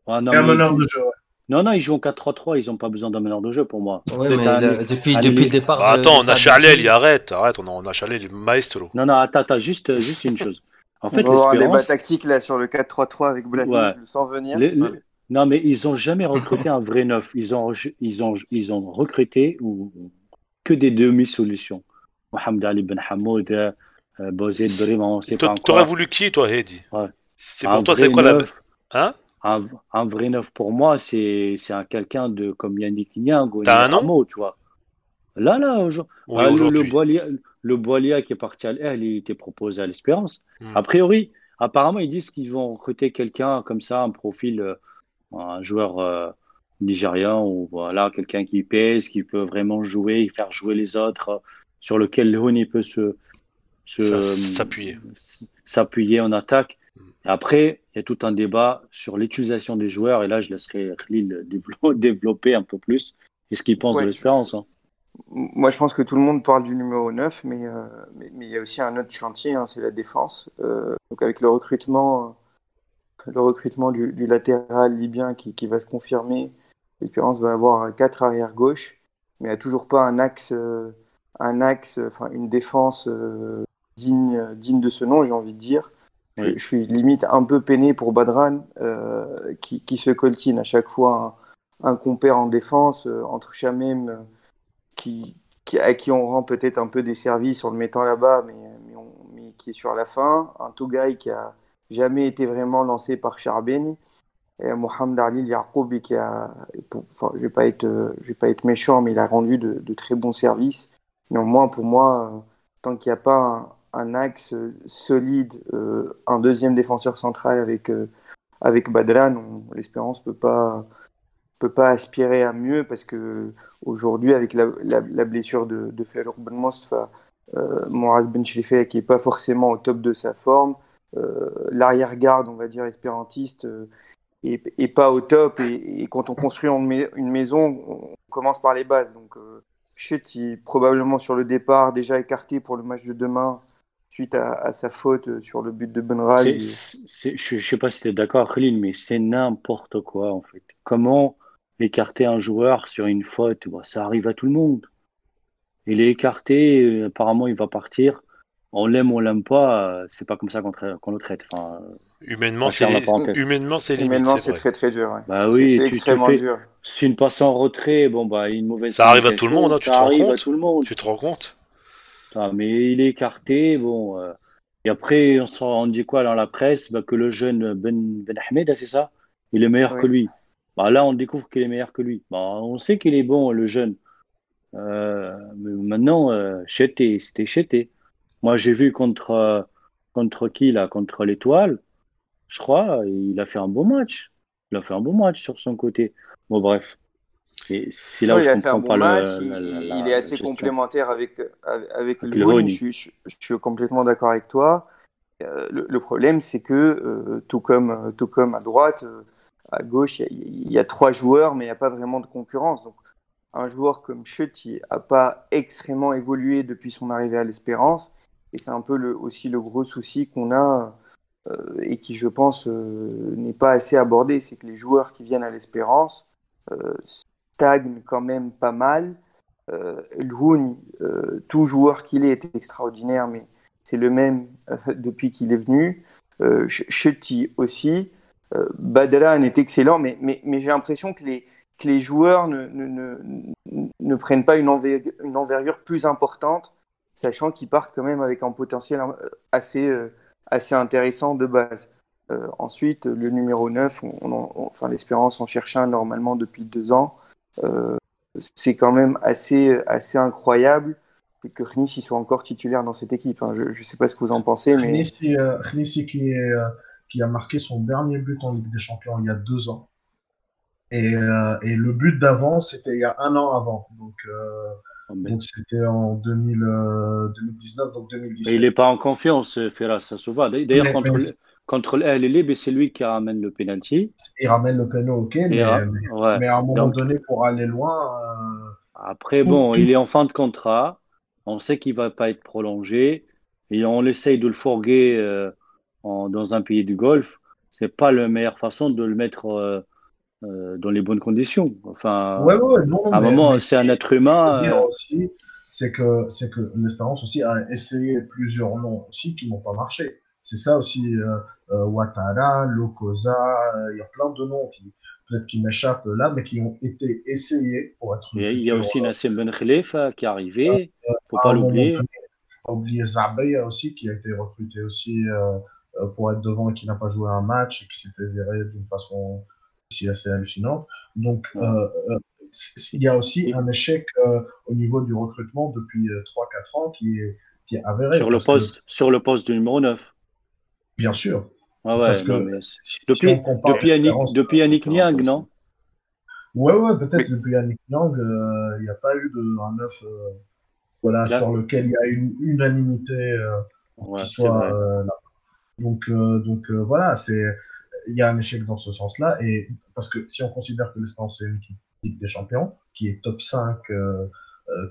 Un meneur de jeu, ouais. Non, non, ils jouent en 4-3-3, ils n'ont pas besoin d'un meneur de jeu pour moi. Ouais, mais un, depuis, un depuis le départ. Bah, attends, on a Chalel, il arrête, arrête, on a, on a Chalel, le maestro. Non, non, attends, attends, juste, juste une chose. En fait, on va avoir un débat tactique là sur le 4-3-3 avec Boulatin, ouais. je le sens venir. Les, les... Non, mais ils n'ont jamais recruté un vrai neuf. Ils ont, ils ont, ils ont recruté ou, que des demi-solutions. Mohamed Ali Ben Hamoud, euh, Bozid Brim, c'est pas encore. T'aurais voulu qui, toi, Hedi? Ouais. C'est pour un toi, c'est quoi neuf, la. Hein? Un, un, vrai neuf pour moi, c'est un quelqu'un de comme Yannick Niang ou un Hamo, tu vois. Là, là, aujourd'hui. Oui, ah, aujourd'hui. le, Boalia qui est parti à l'Air, il était proposé à l'Espérance. Hmm. A priori, apparemment, ils disent qu'ils vont recruter quelqu'un comme ça, un profil, euh, un joueur euh, nigérian ou voilà, quelqu'un qui pèse, qui peut vraiment jouer, faire jouer les autres. Euh, sur lequel Leoni peut se s'appuyer s'appuyer en attaque. Après, il y a tout un débat sur l'utilisation des joueurs et là, je laisserai Khalil développer un peu plus et ce qu'il pense Ouais, de l'espérance. Hein? moi, je pense que tout le monde parle du numéro 9, mais, euh, mais, mais il y a aussi un autre chantier, hein, c'est la défense. Euh, donc avec le recrutement, le recrutement du, du latéral libyen qui, qui, va se confirmer, l'Espérance va avoir quatre arrières gauche, mais il n'y a toujours pas un axe, euh, un axe, enfin une défense euh, digne, digne de ce nom, j'ai envie de dire. Oui. Je, je, suis limite un peu peiné pour Badran, euh, qui, qui, se coltine à chaque fois un, un compère en défense entre Chamem qui, qui, à qui on rend peut-être un peu des services en le mettant là-bas, mais, mais, on, mais, qui est sur la fin. Un Tougaï qui a jamais été vraiment lancé par Charbeni. Et Mohamed Ali Yarkoubi qui a, enfin, je vais pas être, je vais pas être méchant, mais il a rendu de, de très bons services. Néanmoins, pour moi, tant qu'il n'y a pas un, un, axe solide, euh, un deuxième défenseur central avec euh, avec Badran, l'espérance peut pas peut pas aspirer à mieux parce que aujourd'hui avec la, blessure de, de Ferrour Ben Mostfa, euh, Moraz Ben qui est pas forcément au top de sa forme, euh, l'arrière-garde on va dire espérantiste euh, et, et, pas au top et, et, quand on construit une maison on commence par les bases. Donc euh, Chut il probablement sur le départ déjà écarté pour le match de demain suite à, à sa faute sur le but de Benraz. Et... Je ne sais pas si tu es d'accord, Khalil, mais c'est n'importe quoi en fait. Comment écarter un joueur sur une faute, bon, ça arrive à tout le monde. Il est écarté, apparemment il va partir. On l'aime ou on l'aime pas, c'est pas comme ça qu'on qu le traite. Enfin, humainement, c'est humainement c'est humainement c'est très très dur. Ouais. Bah oui, c'est extrêmement fais, dur. Si une passe en retrait, bon bah une mauvaise. Ça arrive à tout le monde, hein, tu te rends compte. tout le monde. Tu te rends compte. Mais il est écarté, bon. Euh, et après, on, on, dit quoi dans la presse? Bah, Que le jeune Ben, ben Ahmed, c'est ça? Il est meilleur que lui. Bah, là, on découvre qu'il est meilleur que lui. Bah, on sait qu'il est bon, le jeune. Euh, mais maintenant, euh, Chété, c'était Chété. Moi, j'ai vu contre, contre qui, là? Contre l'Étoile, je crois. Il a fait un bon match. Il a fait un bon match sur son côté. Bon, bref. C'est là Oui, où il je a fait un bon match. le- il, la- la- il la est assez gestion. complémentaire avec, avec, le. Rhône. Je, suis- je suis complètement d'accord avec toi. Euh, le, le problème, c'est que euh, tout, comme, euh, tout comme à droite, euh, à gauche, il y, a- il y a trois joueurs, mais il n'y a pas vraiment de concurrence. Donc, un joueur comme Schutt, il n'a pas extrêmement évolué depuis son arrivée à l'Espérance. Et c'est un peu le, aussi le gros souci qu'on a et qui, je pense, n'est pas assez abordé. C'est que les joueurs qui viennent à l'Espérance stagnent quand même pas mal. Euh, Lhoun, euh, tout joueur qu'il est, est extraordinaire, mais c'est le même euh, depuis qu'il est venu. Euh, Ch- Chetty aussi. Badran est excellent, mais, mais, mais j'ai l'impression que les, que les joueurs ne, ne, ne, ne prennent pas une, enver- une envergure plus importante, sachant qu'ils partent quand même avec un potentiel assez, assez intéressant de base. Ensuite, le numéro 9, on, on on- enfin, l'Espérance en cherche un normalement depuis deux ans. Euh, c'est quand même assez, assez incroyable que Khnis soit encore titulaire dans cette équipe. hein. Je ne sais pas ce que vous en pensez, mais euh, Knissi qui, est, euh, qui a marqué son dernier but en Ligue des Champions il y a deux ans. Et, euh, et le but d'avant, c'était il y a un an avant. Donc, euh, Oh, mais- donc c'était en 2000, euh, 2019, donc Mais 2017. il n'est pas en confiance, Ferras Sassouva. D'ailleurs, Mais- contre, mais contre le LLB, c'est lui qui ramène le penalty. Il ramène le péno, ok, mais, mais, ouais. mais à un moment Donc- donné, pour aller loin, euh, Après, bon, il est en fin de contrat. On sait qu'il va pas être prolongé. Et on essaye de le fourguer euh, en- dans un pays du Golfe. C'est pas la meilleure façon de le mettre euh, dans les bonnes conditions. Enfin, ouais, ouais, non, à un moment, mais c'est un ce être humain. dire euh, aussi, c'est que, c'est que l'Espérance aussi a essayé plusieurs noms aussi qui n'ont pas marché. C'est ça aussi, euh, euh, Ouattara, Lokosa, euh, il y a plein de noms qui, peut-être qui m'échappent là, mais qui ont été essayés pour être. il y a- il y a aussi Nassim Ben Khalifa qui est arrivé. Faut à pas un moment l'oublier. donné, faut pas oublier Zabeya aussi, qui a été recruté aussi pour être devant et qui n'a pas joué un match et qui s'est fait virer d'une façon aussi assez hallucinante. Donc, Ouais. euh, il y a aussi un échec euh, au niveau du recrutement depuis euh, 3-4 ans qui est, qui est avéré. Sur le que, poste, sur le poste du numéro 9. Bien sûr. Ah ouais, Parce que non, c'est- si- depuis, on compare depuis Yannick, depuis Niang, non? Ouais, ouais, peut-être Mais- depuis Yannick Yang, euh, il n'y a pas eu de, un neuf euh, voilà, Là- sur lequel il y a une unanimité euh, Ouais, qui c'est soit euh. Donc, euh, donc euh, voilà, c'est il y a un échec dans ce sens-là. Et parce que si on considère que l'Espérance est une équipe Ligue des Champions, qui est top 5 euh,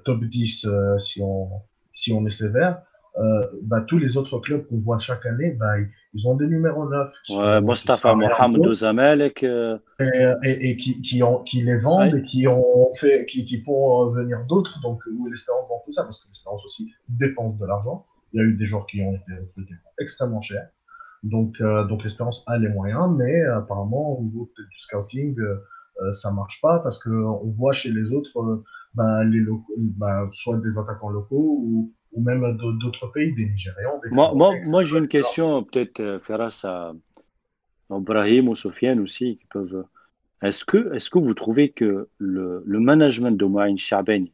top 10 si, on, si on est sévère. Bah, tous les autres clubs qu'on voit chaque année, bah, ils ont des numéros 9. Ouais, Mostafa Mohamed Zamalek. Et, et, et, qui, qui, ont, qui les vendent et qui, ont fait, qui, qui font venir d'autres. Donc, où l'espérance vend tout ça, parce que l'espérance aussi dépense de l'argent. Il y a eu des joueurs qui ont été recrutés extrêmement chers. Donc, euh, donc l'espérance a les moyens, mais apparemment, au niveau du scouting, euh, euh, ça marche pas parce que on voit chez les autres, bah, les locaux, bah, soit des attaquants locaux ou, ou même d'autres pays, des Nigérians. Des moi, moi, moi j'ai une question, peut-être Ferras à Ibrahim ou Sofiane aussi, qui peuvent. Est-ce que, est que vous trouvez que le, le management de Mohamed Chaben,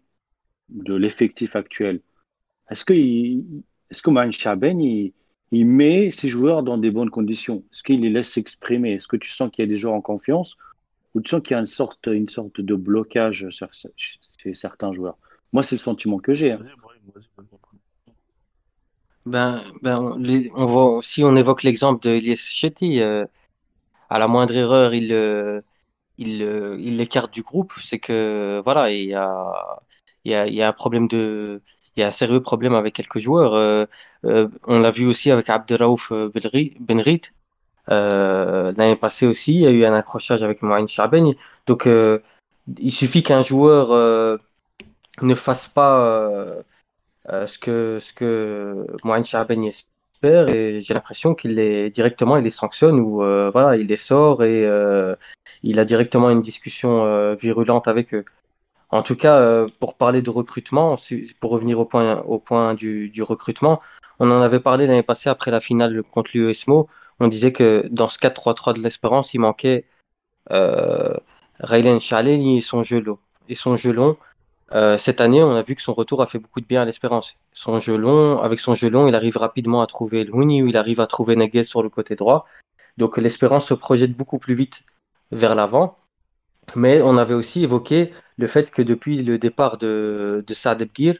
de l'effectif actuel, est-ce que, est-ce que Mohamed Chaben, il, il met ses joueurs dans des bonnes conditions? Est-ce qu'il les laisse s'exprimer? Est-ce que tu sens qu'il y a des joueurs en confiance? Ou tu sens qu'il y a une sorte, une sorte de blocage chez certains joueurs? Moi, c'est le sentiment que j'ai. Hein. Ben, ben, on, voit, si on évoque l'exemple de Elias Chetty, euh, à la moindre erreur, il, euh, il, euh, il l'écarte du groupe. C'est que voilà, il y a, il y a, il y a un problème de, il y a un sérieux problème avec quelques joueurs. Euh, euh, on l'a vu aussi avec Abdelraouf euh, Benrit. L'année passée aussi, il y a eu un accrochage avec Mohamed Chaben. Donc, il suffit qu'un joueur ne fasse pas ce que, ce que Mohamed Chaben espère et j'ai l'impression qu'il les directement il les sanctionne ou voilà il les sort et il a directement une discussion virulente avec eux. En tout cas, euh, pour parler de recrutement, pour revenir au point, au point du, du recrutement, on en avait parlé l'année passée après la finale contre l'USMO. On disait que dans ce 4-3-3 de l'Espérance, il manquait euh, Chaleni et son jeu long. Et son jeu long, euh, cette année, on a vu que son retour a fait beaucoup de bien à l'Espérance. Son jeu long, avec son jeu long, il arrive rapidement à trouver Louni ou il arrive à trouver Neguez sur le côté droit. Donc l'Espérance se projette beaucoup plus vite vers l'avant. Mais on avait aussi évoqué le fait que depuis le départ de, Saad Ebgir,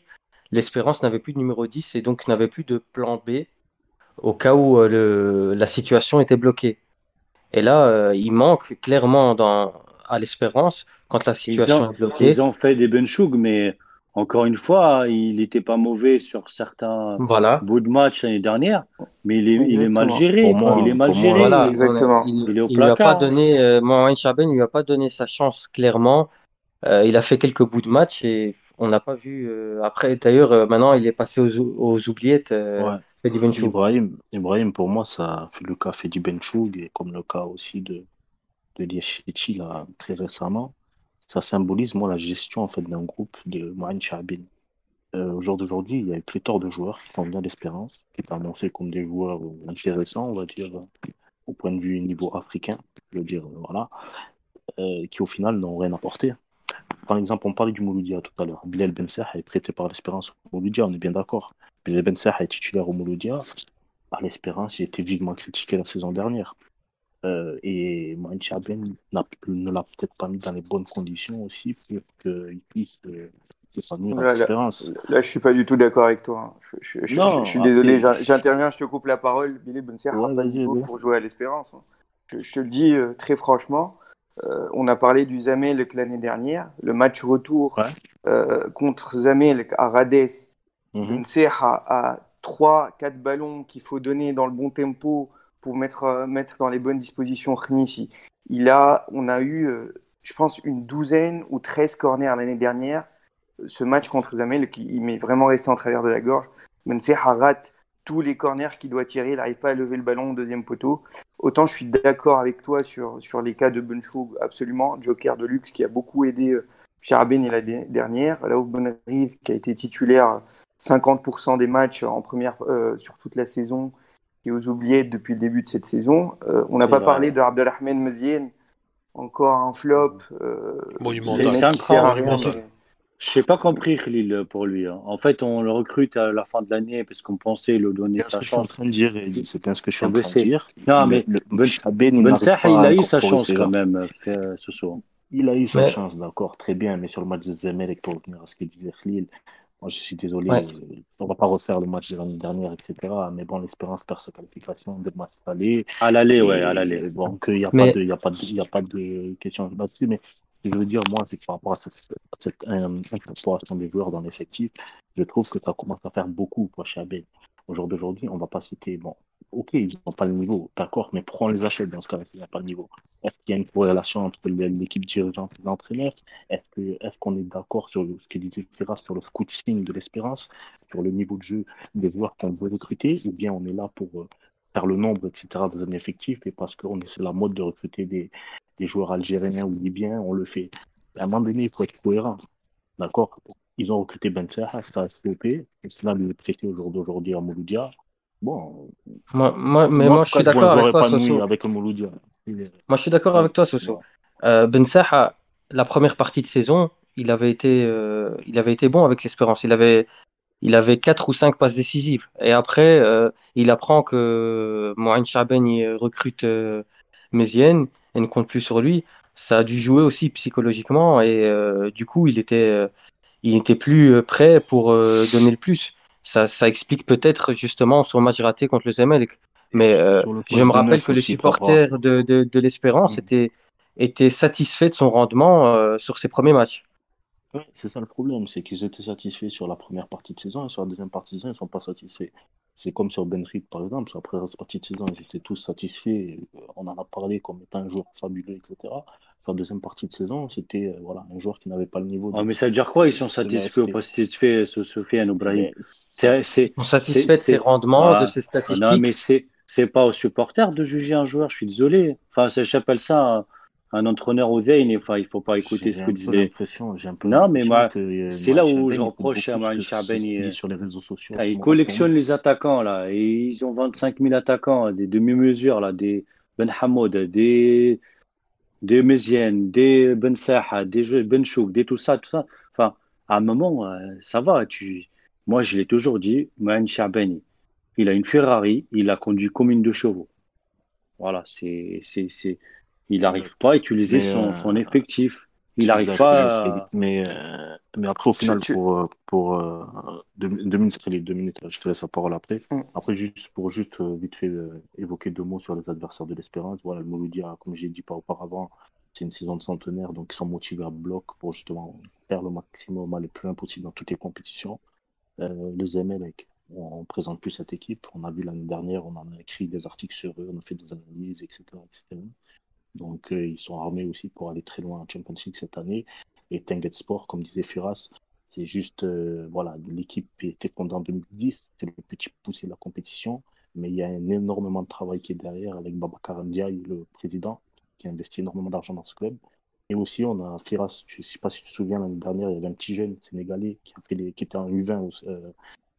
l'Espérance n'avait plus de numéro 10 et donc n'avait plus de plan B au cas où euh, la situation était bloquée. Et là, euh, il manque clairement dans, à l'Espérance quand la situation est bloquée. Ils ont fait des benchougs, mais encore une fois, il n'était pas mauvais sur certains bouts de match l'année dernière, mais il est, il est mal géré. il est mal géré. exactement. Il, est au placard. Lui a pas donné, euh, Mohamed Chaben lui a pas donné sa chance clairement. Euh, il a fait quelques bouts de match et on n'a pas vu. Euh, après, d'ailleurs, euh, maintenant, il est passé aux, aux oubliettes. Euh, ouais. Ibrahim, Ibrahim, pour moi, ça fait le cas fait du Benchoug et comme le cas aussi de, de Liachichi là très récemment ça symbolise moi la gestion en fait d'un groupe de Mohamed Chabin. Euh, au jour d'aujourd'hui, il y a eu pléthore de joueurs qui sont bien d'espérance, qui sont annoncés comme des joueurs intéressants, on va dire, au point de vue niveau africain, je veux dire, voilà, euh, qui au final n'ont rien apporté. Par exemple, on parlait du Mouloudia tout à l'heure. Bilal Ben est prêté par l'espérance au Mouloudia, on est bien d'accord. Bilal Ben est titulaire au Mouloudia. Par l'espérance, il était vivement critiqué la saison dernière. Euh, et Mohamed Chaben ne l'a peut-être pas mis dans les bonnes conditions aussi pour qu'il puisse euh, s'épanouir dans l'expérience. Là, je suis pas du tout d'accord avec toi. Hein. Je, je, suis désolé, j'interviens, je te coupe la parole. Billy ouais, pas pour jouer à l'espérance. Hein. Je, te le dis euh, très franchement. on a parlé du Zamelek l'année dernière. Le match retour contre Zamelek à Rades. Mm a, a 3-4 ballons qu'il faut donner dans le bon tempo pour mettre, euh, mettre dans les bonnes dispositions. Il a, on a eu, euh, je pense, une douzaine ou treize corners l'année dernière. Ce match contre Zamel, il m'est vraiment resté en travers de la gorge. Mense rate tous les corners qu'il doit tirer, il n'arrive pas à lever le ballon au deuxième poteau. Autant je suis d'accord avec toi sur, sur les cas de Bunchou, absolument. Joker de luxe qui a beaucoup aidé euh, Charaben et la dernière. Où Bonnery, qui a été titulaire 50% des matchs en première, sur toute la saison, et aux oubliés depuis le début de cette saison. Euh, on n'a pas parlé de Abdelrahman Mezien, encore un flop. Euh, monumental. Je n'ai pas compris Khalil pour lui. Hein. En fait, on le recrute à la fin de l'année parce qu'on pensait lui donner sa chance. C'est bien ce que je suis en train de dire. Non, mais Ben, ben il a eu sa chance quand même euh, ce soir. Il a eu sa chance, d'accord, très bien. Mais sur le match de Zemelek, pour revenir à ce que disait Khalil, moi, je suis désolé, on va pas refaire le match de l'année dernière, etc. Mais bon, l'espérance perd sa qualification de match aller. À l'aller, ouais, à l'aller. Donc, il n'y a, pas de, y a, pas de, y a pas de question là-dessus. Mais que je veux dire, moi, c'est que par rapport à cette, cette incorporation des joueurs dans l'effectif, je trouve que ça commence à faire beaucoup pour Chabé. Au jour d'aujourd'hui, on ne va pas citer, bon, ok, ils n'ont pas le niveau, d'accord, mais on les achète dans ce cas-là s'il n'y a pas le niveau? Est-ce qu'il y a une corrélation entre l'équipe dirigeante et l'entraîneur? Est-ce qu'on est, d'accord sur ce que disait Ferras sur le scouting de l'espérance, sur le niveau de jeu des joueurs qu'on veut recruter, ou bien on est là pour euh, faire le nombre, etc., dans un effectif, et parce qu'on c'est la mode de recruter des, des joueurs algériens ou libyens, on le fait. À un moment donné, il faut être cohérent. D'accord? Ils ont recruté Ben ça a stoppé, et cela le traité au jour d'aujourd'hui à Mouloudia. Bon. Moi, moi, mais moi, je suis d'accord avec toi, Soso. Avec Mouloudia. Moi, je suis d'accord avec toi, Soso. Euh, ben Saha, la première partie de saison, il avait été, euh, il avait été bon avec l'espérance. Il avait, il avait quatre ou cinq passes décisives. Et après, euh, il apprend que Mohamed Chaben recrute euh, Mézienne et ne compte plus sur lui. Ça a dû jouer aussi psychologiquement et euh, du coup, il était, il était plus prêt pour donner le plus. Ça, ça explique peut-être justement son match raté contre le Zamalek. Mais euh, je me rappelle que les supporters de, de, de l'Espérance Mm. étaient, étaient satisfaits de son rendement euh, sur ses premiers matchs. Ouais, c'est ça le problème, c'est qu'ils étaient satisfaits sur la première partie de saison et sur la deuxième partie de saison, ils ne sont pas satisfaits. C'est comme sur Ben Reed, par exemple, sur la première partie de saison, ils étaient tous satisfaits, euh, on en a parlé comme étant un joueur fabuleux, etc. Sur la deuxième partie de saison, c'était euh, voilà, un joueur qui n'avait pas le niveau Ah, de, mais ça veut dire quoi Ils sont satisfaits ou pas satisfaits, So- Sofiane Ibrahim Mais ça- C'est, c'est, On c'est, satisfait de ses rendements, voilà. de ses Non, statistiques? mais c'est, c'est pas aux supporters de juger un joueur. Je suis désolé. Enfin, ça, j'appelle ça un, un entraîneur au veille. Enfin, il faut pas écouter ce que disent les. l'impression, j'ai un peu Non, mais moi, euh, c'est là où je reproche à dit Chabani. sur les réseaux sociaux Ah, ils collectionnent les attaquants là, et ils ont 25 000 attaquants, des demi-mesures là, des Ben Hamoud, des des Méziennes, des Ben Saha, des Ben Chouk, des tout ça, tout ça. Enfin, à un moment, euh, ça va. Tu... Moi, je l'ai toujours dit, Mohamed Chabani, il a une Ferrari, il la conduit comme une de chevaux. Voilà, c'est, c'est, c'est... il n'arrive pas à utiliser son, euh, son effectif. Il n'arrive pas à... mais, euh, mais après, au final, tu- pour, euh, pour euh, deux, deux minutes, allez, deux minutes, je te laisse la parole après. Mm. Après, juste pour juste vite fait euh, évoquer deux mots sur les adversaires de l'Espérance. Voilà, le Mouloudia, comme j'ai dit pas auparavant, c'est une saison de centenaire, donc ils sont motivés à bloc pour justement faire le maximum, aller le plus loin possible dans toutes les compétitions. Le Zemelec, on ne présente plus cette équipe. On a vu l'année dernière, on en a écrit des articles sur eux, on a fait des analyses, etc. etc. Donc, euh, ils sont armés aussi pour aller très loin en Champions League cette année. Et Tenget Sport, comme disait Firas, c'est juste, euh, voilà, l'équipe était fondée en 2010, c'est le petit poussé de la compétition, mais il y a un énormément de travail qui est derrière avec Babacar Ndiaye, le président, qui a investi énormément d'argent dans ce club. Et aussi, on a Firas, je ne sais pas si tu te souviens, l'année dernière, il y avait un petit jeune sénégalais qui, a fait qui était en U20 au euh,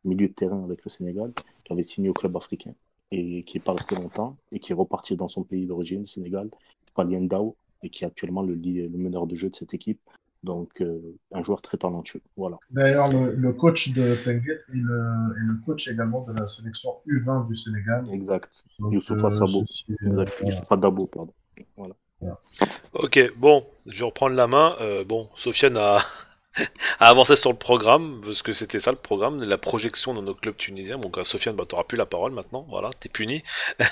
milieu de terrain avec le Sénégal, qui avait signé au club africain et qui n'est pas resté longtemps et qui est reparti dans son pays d'origine, le Sénégal, Palien Dao, et qui est actuellement le, meneur de jeu de cette équipe. Donc, euh, un joueur très talentueux. Voilà. D'ailleurs, le, le coach de Tenguet est le, est le coach également de la sélection U20 du Sénégal. Exact. Donc, Youssoufa euh, Sabo. ceci, euh, Exact. voilà. Youssoufa Dabo, pardon. Voilà. Ok, bon, je vais reprendre la main. Euh, bon, Sofiane a, a avancé sur le programme, parce que c'était ça le programme, la projection de nos clubs tunisiens. Euh, Sofiane, bah, t'auras plus la parole maintenant, voilà, t'es puni.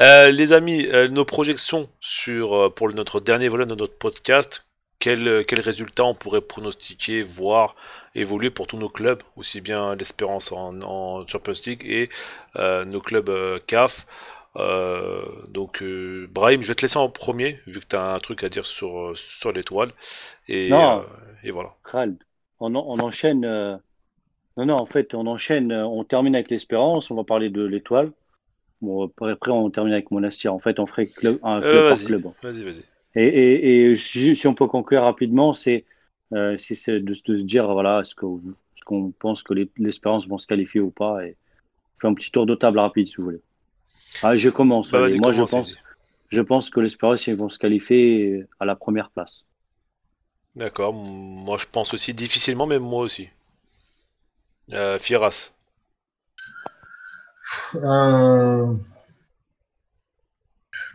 Euh, les amis, euh, nos projections sur, euh, pour notre dernier volet de notre podcast, quels quel résultats on pourrait pronostiquer, voir évoluer pour tous nos clubs, aussi bien l'Espérance en, en Champions League et nos clubs CAF. Euh, donc, euh, Brahim, je vais te laisser en premier, vu que tu as un truc à dire sur, sur l'étoile. Et, Non. euh, et voilà. Khaled, on, en- on enchaîne. euh, Non, non, en fait, on enchaîne. euh, On termine avec l'Espérance. On va parler de l'Étoile. Bon, après, on termine avec Monastir. En fait, on ferait club, un club Euh, par vas-y, club. vas-y, vas-y. Et, et, et si on peut conclure rapidement, c'est euh, de, de se dire voilà, est-ce qu'on pense que les- l'Espérance vont se qualifier ou pas et faire un petit tour de table rapide si vous voulez. Ah, je commence. Bah, Moi, je pense, je pense que l'Espérance ils vont se qualifier à la première place. D'accord, moi je pense aussi difficilement, mais moi aussi. Euh, Fieras. Euh,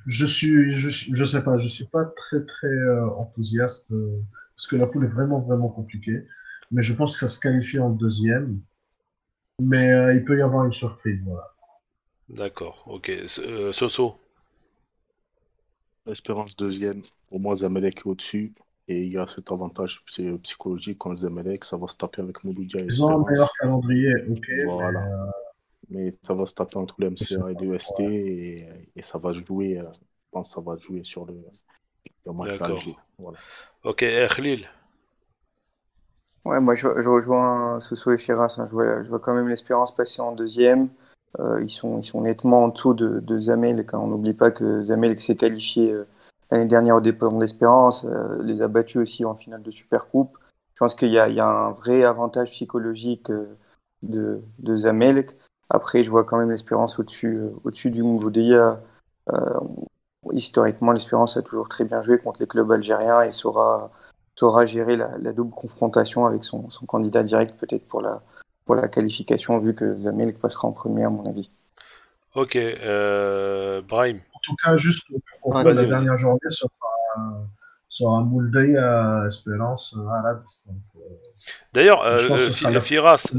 je suis, je, suis- je sais pas, je suis pas très très euh, enthousiaste euh, parce que la poule est vraiment vraiment compliquée. Mais je pense que ça se qualifie en deuxième. Mais euh, il peut y avoir une surprise, voilà. D'accord, ok. Euh, Soso. Espérance deuxième. Pour moi, Zamalek est au-dessus. Et il y a cet avantage psychologique quand Zemelec, ça va se taper avec Mouloudia. Ils ont un meilleur calendrier, ok. Voilà. Mais, ça va se taper entre le MCA et l'UST et, et, ça va jouer, je pense que ça va jouer sur le, le match voilà. Ok, Khalil Ouais, moi je, je rejoins Soso et Firas. Hein. Je, vois, je, vois, quand même l'espérance passer en deuxième. Euh, ils, sont, ils sont nettement en dessous de, de Zamel. Quand on n'oublie pas que Zamel s'est qualifié euh, l'année dernière au départ de l'espérance, euh, les a battus aussi en finale de Supercoupe. Je pense qu'il y, y, a un vrai avantage psychologique euh, de, de Zamel. Après, je vois quand même l'espérance au-dessus euh, au du Mouloudia. historiquement, l'espérance a toujours très bien joué contre les clubs algériens et saura saura gérer la, la double confrontation avec son, son candidat direct peut-être pour la, pour la qualification, vu que Zamel passera en premier à mon avis. Ok, euh, Brahim. En tout cas, juste pour la dernière journée sera, sera Moulday à Espérance à la euh, D'ailleurs, euh, euh Firas,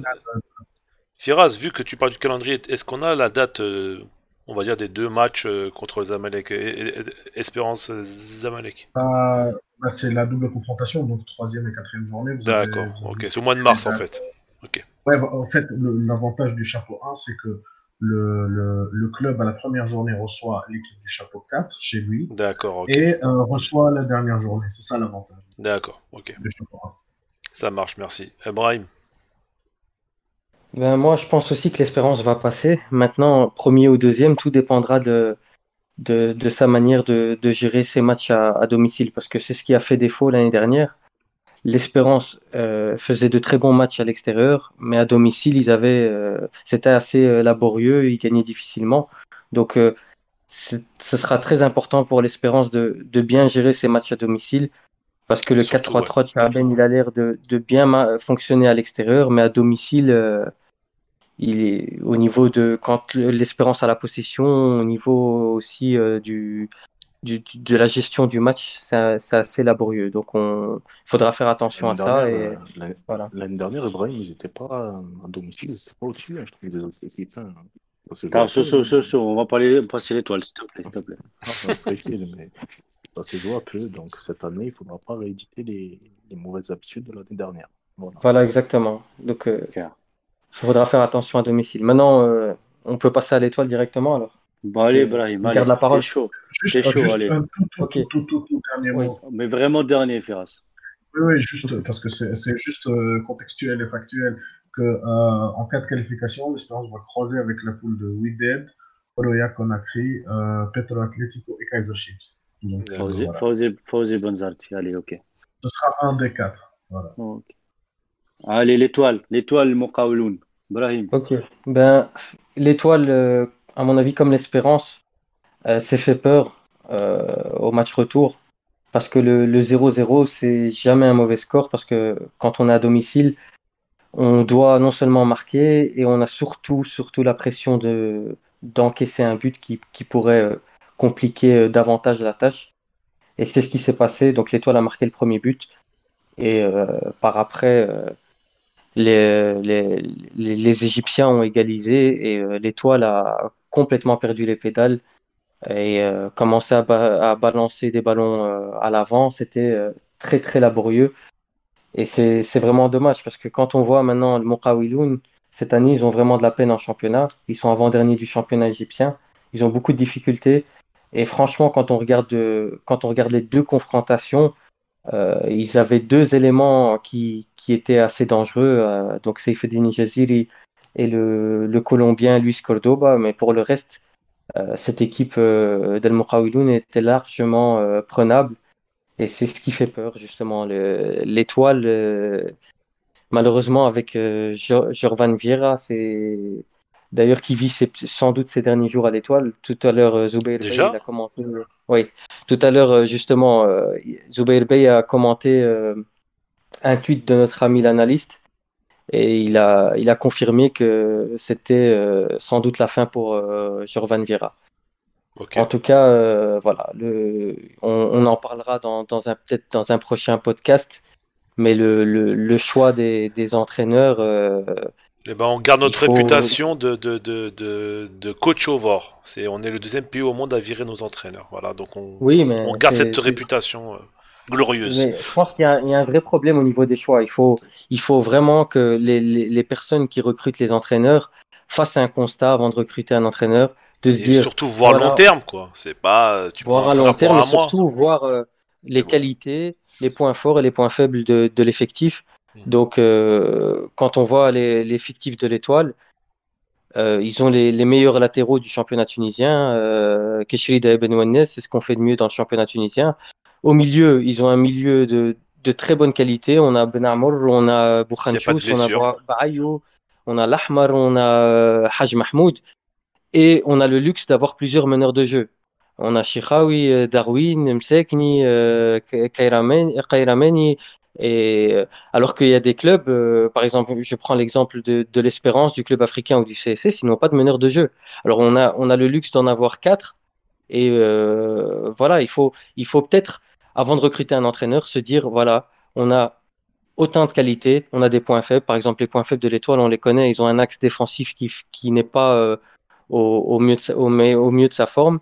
Firas, vu que tu parles du calendrier, est-ce qu'on a la date euh, on va dire, des deux matchs euh, contre Zamalek et, Espérance Zamalek? Bah, bah, C'est la double confrontation, donc troisième et quatrième journée. D'accord, ok, c'est au mois de mars en fait. Ok. Ouais, bah, en fait, l'avantage du chapeau 1, c'est que le, le, le, club à la première journée reçoit l'équipe du chapeau 4 chez lui. D'accord. Et euh, reçoit la dernière journée, c'est ça l'avantage. D'accord, ok. Ça marche, merci. Ibrahim ben, moi, je pense aussi que l'espérance va passer. Maintenant, premier ou deuxième, tout dépendra de, de, de sa manière de, de, gérer ses matchs à, à domicile, parce que c'est ce qui a fait défaut l'année dernière. L'Espérance euh, faisait de très bons matchs à l'extérieur, mais à domicile, ils avaient, euh, c'était assez euh, laborieux, ils gagnaient difficilement. Donc, euh, ce sera très important pour l'Espérance de, de bien gérer ses matchs à domicile, parce que le 4-3-3 de Charben, il a l'air de, de bien fonctionner à l'extérieur, mais à domicile, euh, il est au niveau de quand l'espérance a la possession, au niveau aussi du, du, de la gestion du match, c'est assez laborieux. Donc on, il faudra faire attention à ça. Et, euh, l'année voilà. dernière, Ibrahim, ils n'étaient pas à domicile, ils pas au-dessus, hein, je trouve, des autres équipes. Hein. Alors, so, so, so, so, on va parler, passer l'étoile, s'il te plaît. S'il te plaît. Non, mais ça se un peu, donc cette année, il ne faudra pas rééditer les, les mauvaises habitudes de l'année dernière. Voilà. voilà. exactement. Donc, euh, il faudra faire attention à domicile. Maintenant, euh, on peut passer à l'étoile directement alors? Bon, allez, Brahim, allez. Garde la parole. chaud. Juste, chaud, juste allez. un tout, tout, okay. tout, tout, tout, dernier oui. mot. Mais vraiment dernier, Ferras. Oui, oui, juste parce que c'est juste euh, contextuel et factuel que euh, en cas de qualification, l'Espérance va croiser avec la poule de Wydad, Oroya Conakry, euh, Petro Atlético et Kaiser Chiefs. Fawzi voilà. Fawzi Bonzarti, allez, ok. Ce sera un des quatre. Voilà. Okay. Allez, l'étoile, l'étoile Mokaouloun. Brahim. Ok. Ben, l'étoile, euh, à mon avis, comme l'espérance, euh, s'est fait peur euh, au match retour. Parce que le 0-0, c'est jamais un mauvais score. Parce que quand on est à domicile, on doit non seulement marquer, et on a surtout, surtout la pression de d'encaisser un but qui, qui pourrait euh, compliquer euh, davantage la tâche. Et c'est ce qui s'est passé. Donc l'étoile a marqué le premier but. Et par après, les, les, les, Égyptiens ont égalisé et euh, l'étoile a complètement perdu les pédales et euh, à, ba à, balancer des ballons euh, à l'avant. C'était euh, très très laborieux et c'est vraiment dommage parce que quand on voit maintenant le Mokawiloun, cette année ils ont vraiment de la peine en championnat. Ils sont avant-dernier du championnat égyptien. Ils ont beaucoup de difficultés et franchement quand on regarde, de, quand on regarde les deux confrontations, euh, ils avaient deux éléments qui, qui étaient assez dangereux, euh, donc Seyfedine Jaziri et le, le Colombien Luis Cordoba, mais pour le reste, euh, cette équipe euh, d'El Moukhawiloun était largement euh, prenable et c'est ce qui fait peur justement. L'étoile, euh, malheureusement avec Jorvan Vieira, c'est D'ailleurs, qui vit ses, sans doute ces derniers jours à l'étoile. Tout à l'heure, Zubair Bey a commenté. Oui, tout à l'heure, justement, Zubair Bey a commenté un tweet de notre ami l'analyste et il a, il a confirmé que c'était euh, sans doute la fin pour euh, Jorvan. Okay. En tout cas, euh, voilà, le, on, on, en parlera dans, dans un peut-être dans un prochain podcast, mais le, le, le choix des, des entraîneurs eh ben, on garde notre faut... réputation de, de, de, de, de coach VOR. C'est, on est le deuxième pays au monde à virer nos entraîneurs. Voilà, donc on, oui, mais on garde cette réputation. Euh, glorieuse. Mais je pense qu'il y, a un vrai problème au niveau des choix. Il faut, il faut vraiment que les, les, les personnes qui recrutent les entraîneurs fassent un constat avant de recruter un entraîneur, de se et dire surtout voir voilà, long terme, quoi. C'est pas euh, tu voir à long terme, mois. surtout voir euh, les qualités, les points forts et les points faibles de, de l'effectif. Mhm. Donc, euh, quand on voit les, l'effectif de l'Étoile, euh, ils ont les, les meilleurs latéraux du championnat tunisien. Euh, Keshri et Ben Ouannes, c'est ce qu'on fait de mieux dans le championnat tunisien. Au milieu, ils ont un milieu de, de très bonne qualité. On a Ben Amour, on a Boukhanchous, on a Baayou, on a Lahmar, on a euh, Haj Mahmoud. Et on a le luxe d'avoir plusieurs meneurs de jeu. On a Shikhawi, Darwin, Msekni, Kairameni. Et euh, alors qu'il y a des clubs, euh, par exemple, je prends l'exemple de, l'Espérance, du club africain ou du CSS, ils n'ont pas de meneur de jeu. Alors on a, on a le luxe d'en avoir quatre. Et euh, voilà, il faut, il faut peut-être, avant de recruter un entraîneur, se dire, voilà, on a autant de qualité, on a des points faibles. Par exemple, les points faibles de l'Étoile, on les connaît, ils ont un axe défensif qui, n'est pas au, mieux de sa, forme.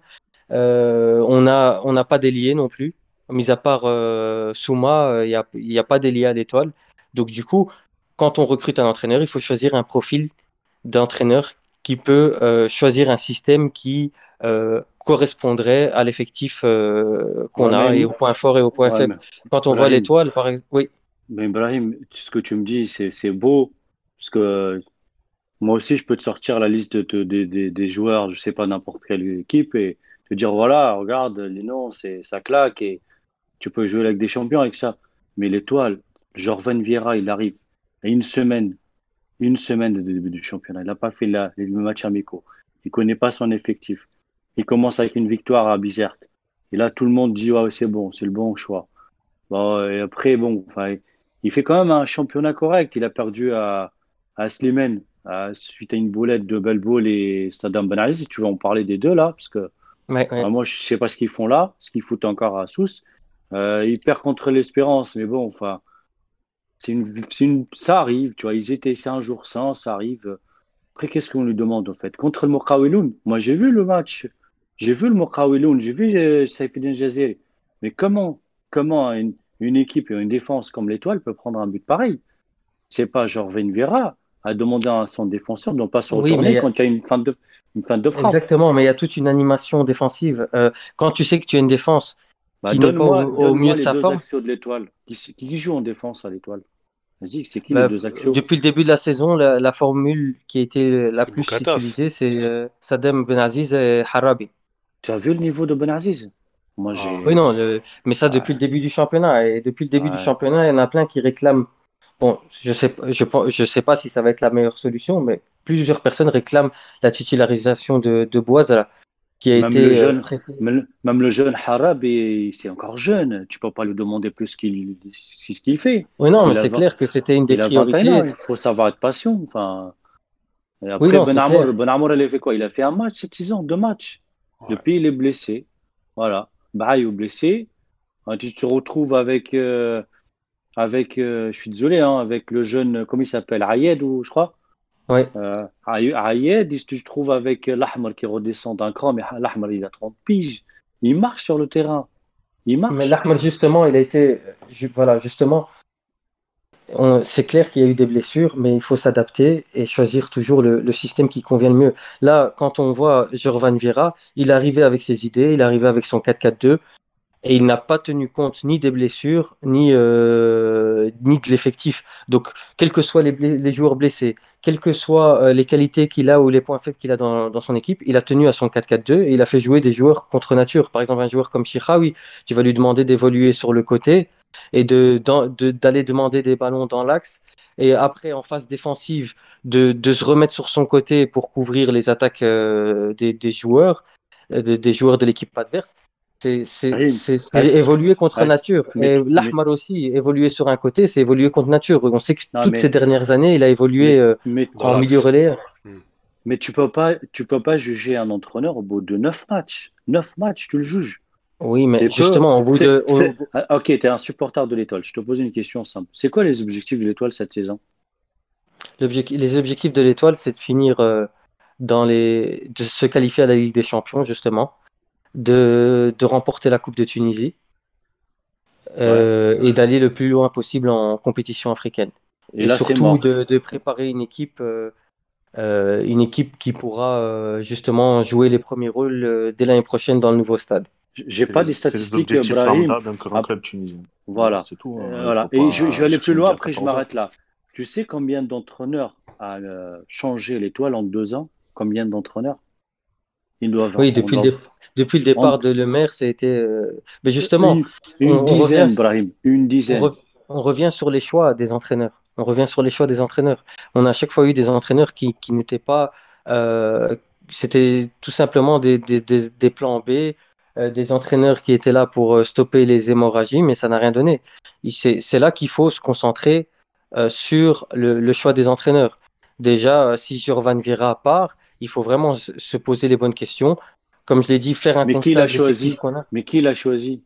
On a, on n'a pas d'ailier non plus. Mis à part euh, Souma, euh, il n'y a, pas d'ailier à l'Étoile. Donc du coup, quand on recrute un entraîneur, il faut choisir un profil d'entraîneur qui peut euh, choisir un système qui euh, correspondrait à l'effectif euh, qu'on Ouais, a mais- et aux points forts et aux points Ouais, faibles. mais, Quand on voit l'Étoile, par exemple, oui, mais Ibrahim, ce que tu me dis, c'est, beau, parce que moi aussi, je peux te sortir la liste de, de- de- de- des joueurs, je sais pas, n'importe quelle équipe, et te dire, voilà, regarde, les noms, c'est, ça claque, et tu peux jouer avec des champions avec ça. Mais l'étoile, Jorvan Vieira, il arrive à une semaine, une semaine de début du championnat. Il n'a pas fait la, les matchs amicaux. Il connaît pas son effectif. Il commence avec une victoire à Bizerte. Et là, tout le monde dit, ouais, c'est bon, c'est le bon choix. Bon, et après, bon, il fait quand même un championnat correct. Il a perdu à, à Slimane, à- suite à une boulette de Belbol et Saddam Ben Ali. Si tu veux en parler des deux là, parce que ouais, ouais. ah, moi, je sais pas ce qu'ils font là, ce qu'ils foutent encore à Sousse. Euh, ils perdent contre l'Espérance, mais bon, enfin, c'est une, ça arrive, tu vois. Ils étaient c'est un jour sans, ça arrive. Après, qu'est-ce qu'on lui demande en fait? Contre le Mokawiloun, moi j'ai vu le match, j'ai vu le Mokawiloun, j'ai vu euh, Saifeddin Jaziri. Mais comment, comment une, une équipe et une défense comme l'Étoile peut prendre un but pareil? C'est pas genre Vera à demander à son défenseur de ne pas se retourner quand il y a une fin de, une fin de frappe. Exactement, mais il y a toute une animation défensive. Euh, quand tu sais que tu as une défense Bah, qui n'est pas donne-moi au, mieux de sa deux forme, axios de l'étoile. Qui, qui joue en défense à l'étoile? Vas-y, c'est qui bah, les deux axios? depuis le début de la saison, la, la formule qui a été la plus Boukatas. utilisée, c'est euh, Sadem Benaziz et Harabi. Tu as vu le niveau de Benaziz? Moi, j'ai. Ah. Oui, non, le- mais ça depuis Ouais. le début du championnat. Et depuis le début du championnat, il y en a plein qui réclament. Bon, je sais, je, pense- je sais pas si ça va être la meilleure solution, mais plusieurs personnes réclament la titularisation de, de Boise, qui a Même été le euh, jeune, même, le jeune Harab, c'est encore jeune. Tu peux pas lui demander plus qu'il, ce qu'il fait. Oui, non, mais Il c'est clair que c'était une des Il a 21 ans, priorités. il faut savoir être patient. Enfin, après, Oui, non, Ben Amour. Ben Amour, il a fait quoi? Il a fait un match cette saison, deux matchs. Ouais. Depuis, il est blessé. Voilà. Bayo blessé. Ah, Tu te retrouves avec, euh, avec euh, je suis désolé, hein, avec le jeune, comment il s'appelle? Ayed, ou je crois? Oui, Euh, Ay- Ayed, il se trouve avec l'Ahmar qui redescend d'un cran, mais l'Ahmar, il a 30 piges. Il marche sur le terrain. Il marche. mais l'Ahmar, justement, il a été. Voilà, justement, c'est clair qu'il y a eu des blessures, mais il faut s'adapter et choisir toujours le, le système qui convient le mieux. Là, quand on voit Jorvan Vieira, il est arrivé avec ses idées, il est arrivé avec son 4-4-2, et il n'a pas tenu compte ni des blessures, ni, euh, ni de l'effectif. Donc, quels que soient les, joueurs blessés, quelles que soient euh, les qualités qu'il a ou les points faibles qu'il a dans, son équipe, il a tenu à son 4-4-2 et il a fait jouer des joueurs contre nature. Par exemple, un joueur comme Chiraoui, tu vas lui demander d'évoluer sur le côté et d'aller demander des ballons dans l'axe. Et après, en phase défensive, de, se remettre sur son côté pour couvrir les attaques euh, des, joueurs, euh, des joueurs de l'équipe adverse. C'est ah, évoluer contre ah, nature. mais l'Ahmar aussi, évoluer sur un côté, c'est évoluer contre nature. On sait que Non, toutes mais- ces dernières années, il a évolué mais, euh, mais, en milieu relayeur. mais tu peux pas, tu peux pas juger un entraîneur au bout de 9 matchs. 9 matchs, tu le juges. Oui, mais peu. justement, au bout de. au- Ah, Ok, tu es un supporter de l'étoile. Je te pose une question simple. C'est quoi les objectifs de l'étoile cette saison? les objectifs de l'étoile, c'est de finir euh, dans les. de se qualifier à la Ligue des Champions, justement, de, de remporter la Coupe de Tunisie, euh, et d'aller le plus loin possible en compétition africaine. Et, Et, là, c'est surtout de, de préparer une équipe, euh, euh, une équipe qui pourra euh, justement jouer les premiers rôles euh, dès l'année prochaine dans le nouveau stade. J'ai pas des statistiques, Brahim. Ah, club tunisien. Voilà. C'est tout. hein. Il voilà. Et je, je vais aller plus loin, après je 14 ans. m'arrête là. Tu sais combien d'entraîneurs a euh, changé l'étoile en deux ans? Combien d'entraîneurs? Ils doivent, Oui, depuis le, dé- depuis le on- départ de Lemaire, ça a été. euh, Mais justement, une, une on, on dizaine, revient, Brahim, une dizaine. re- on revient sur les choix des entraîneurs. On revient sur les choix des entraîneurs. On a à chaque fois eu des entraîneurs qui, qui n'étaient pas. euh, C'était tout simplement des, des, des, des plans B, euh, des entraîneurs qui étaient là pour stopper les hémorragies, mais ça n'a rien donné. C'est là qu'il faut se concentrer euh, sur le, le choix des entraîneurs. Déjà, si Jorvan Vira part, il faut vraiment se se poser les bonnes questions. Comme je l'ai dit, faire un Mais qui constat l'a de l'effectif choisi? qu'on a. Mais qui l'a choisi?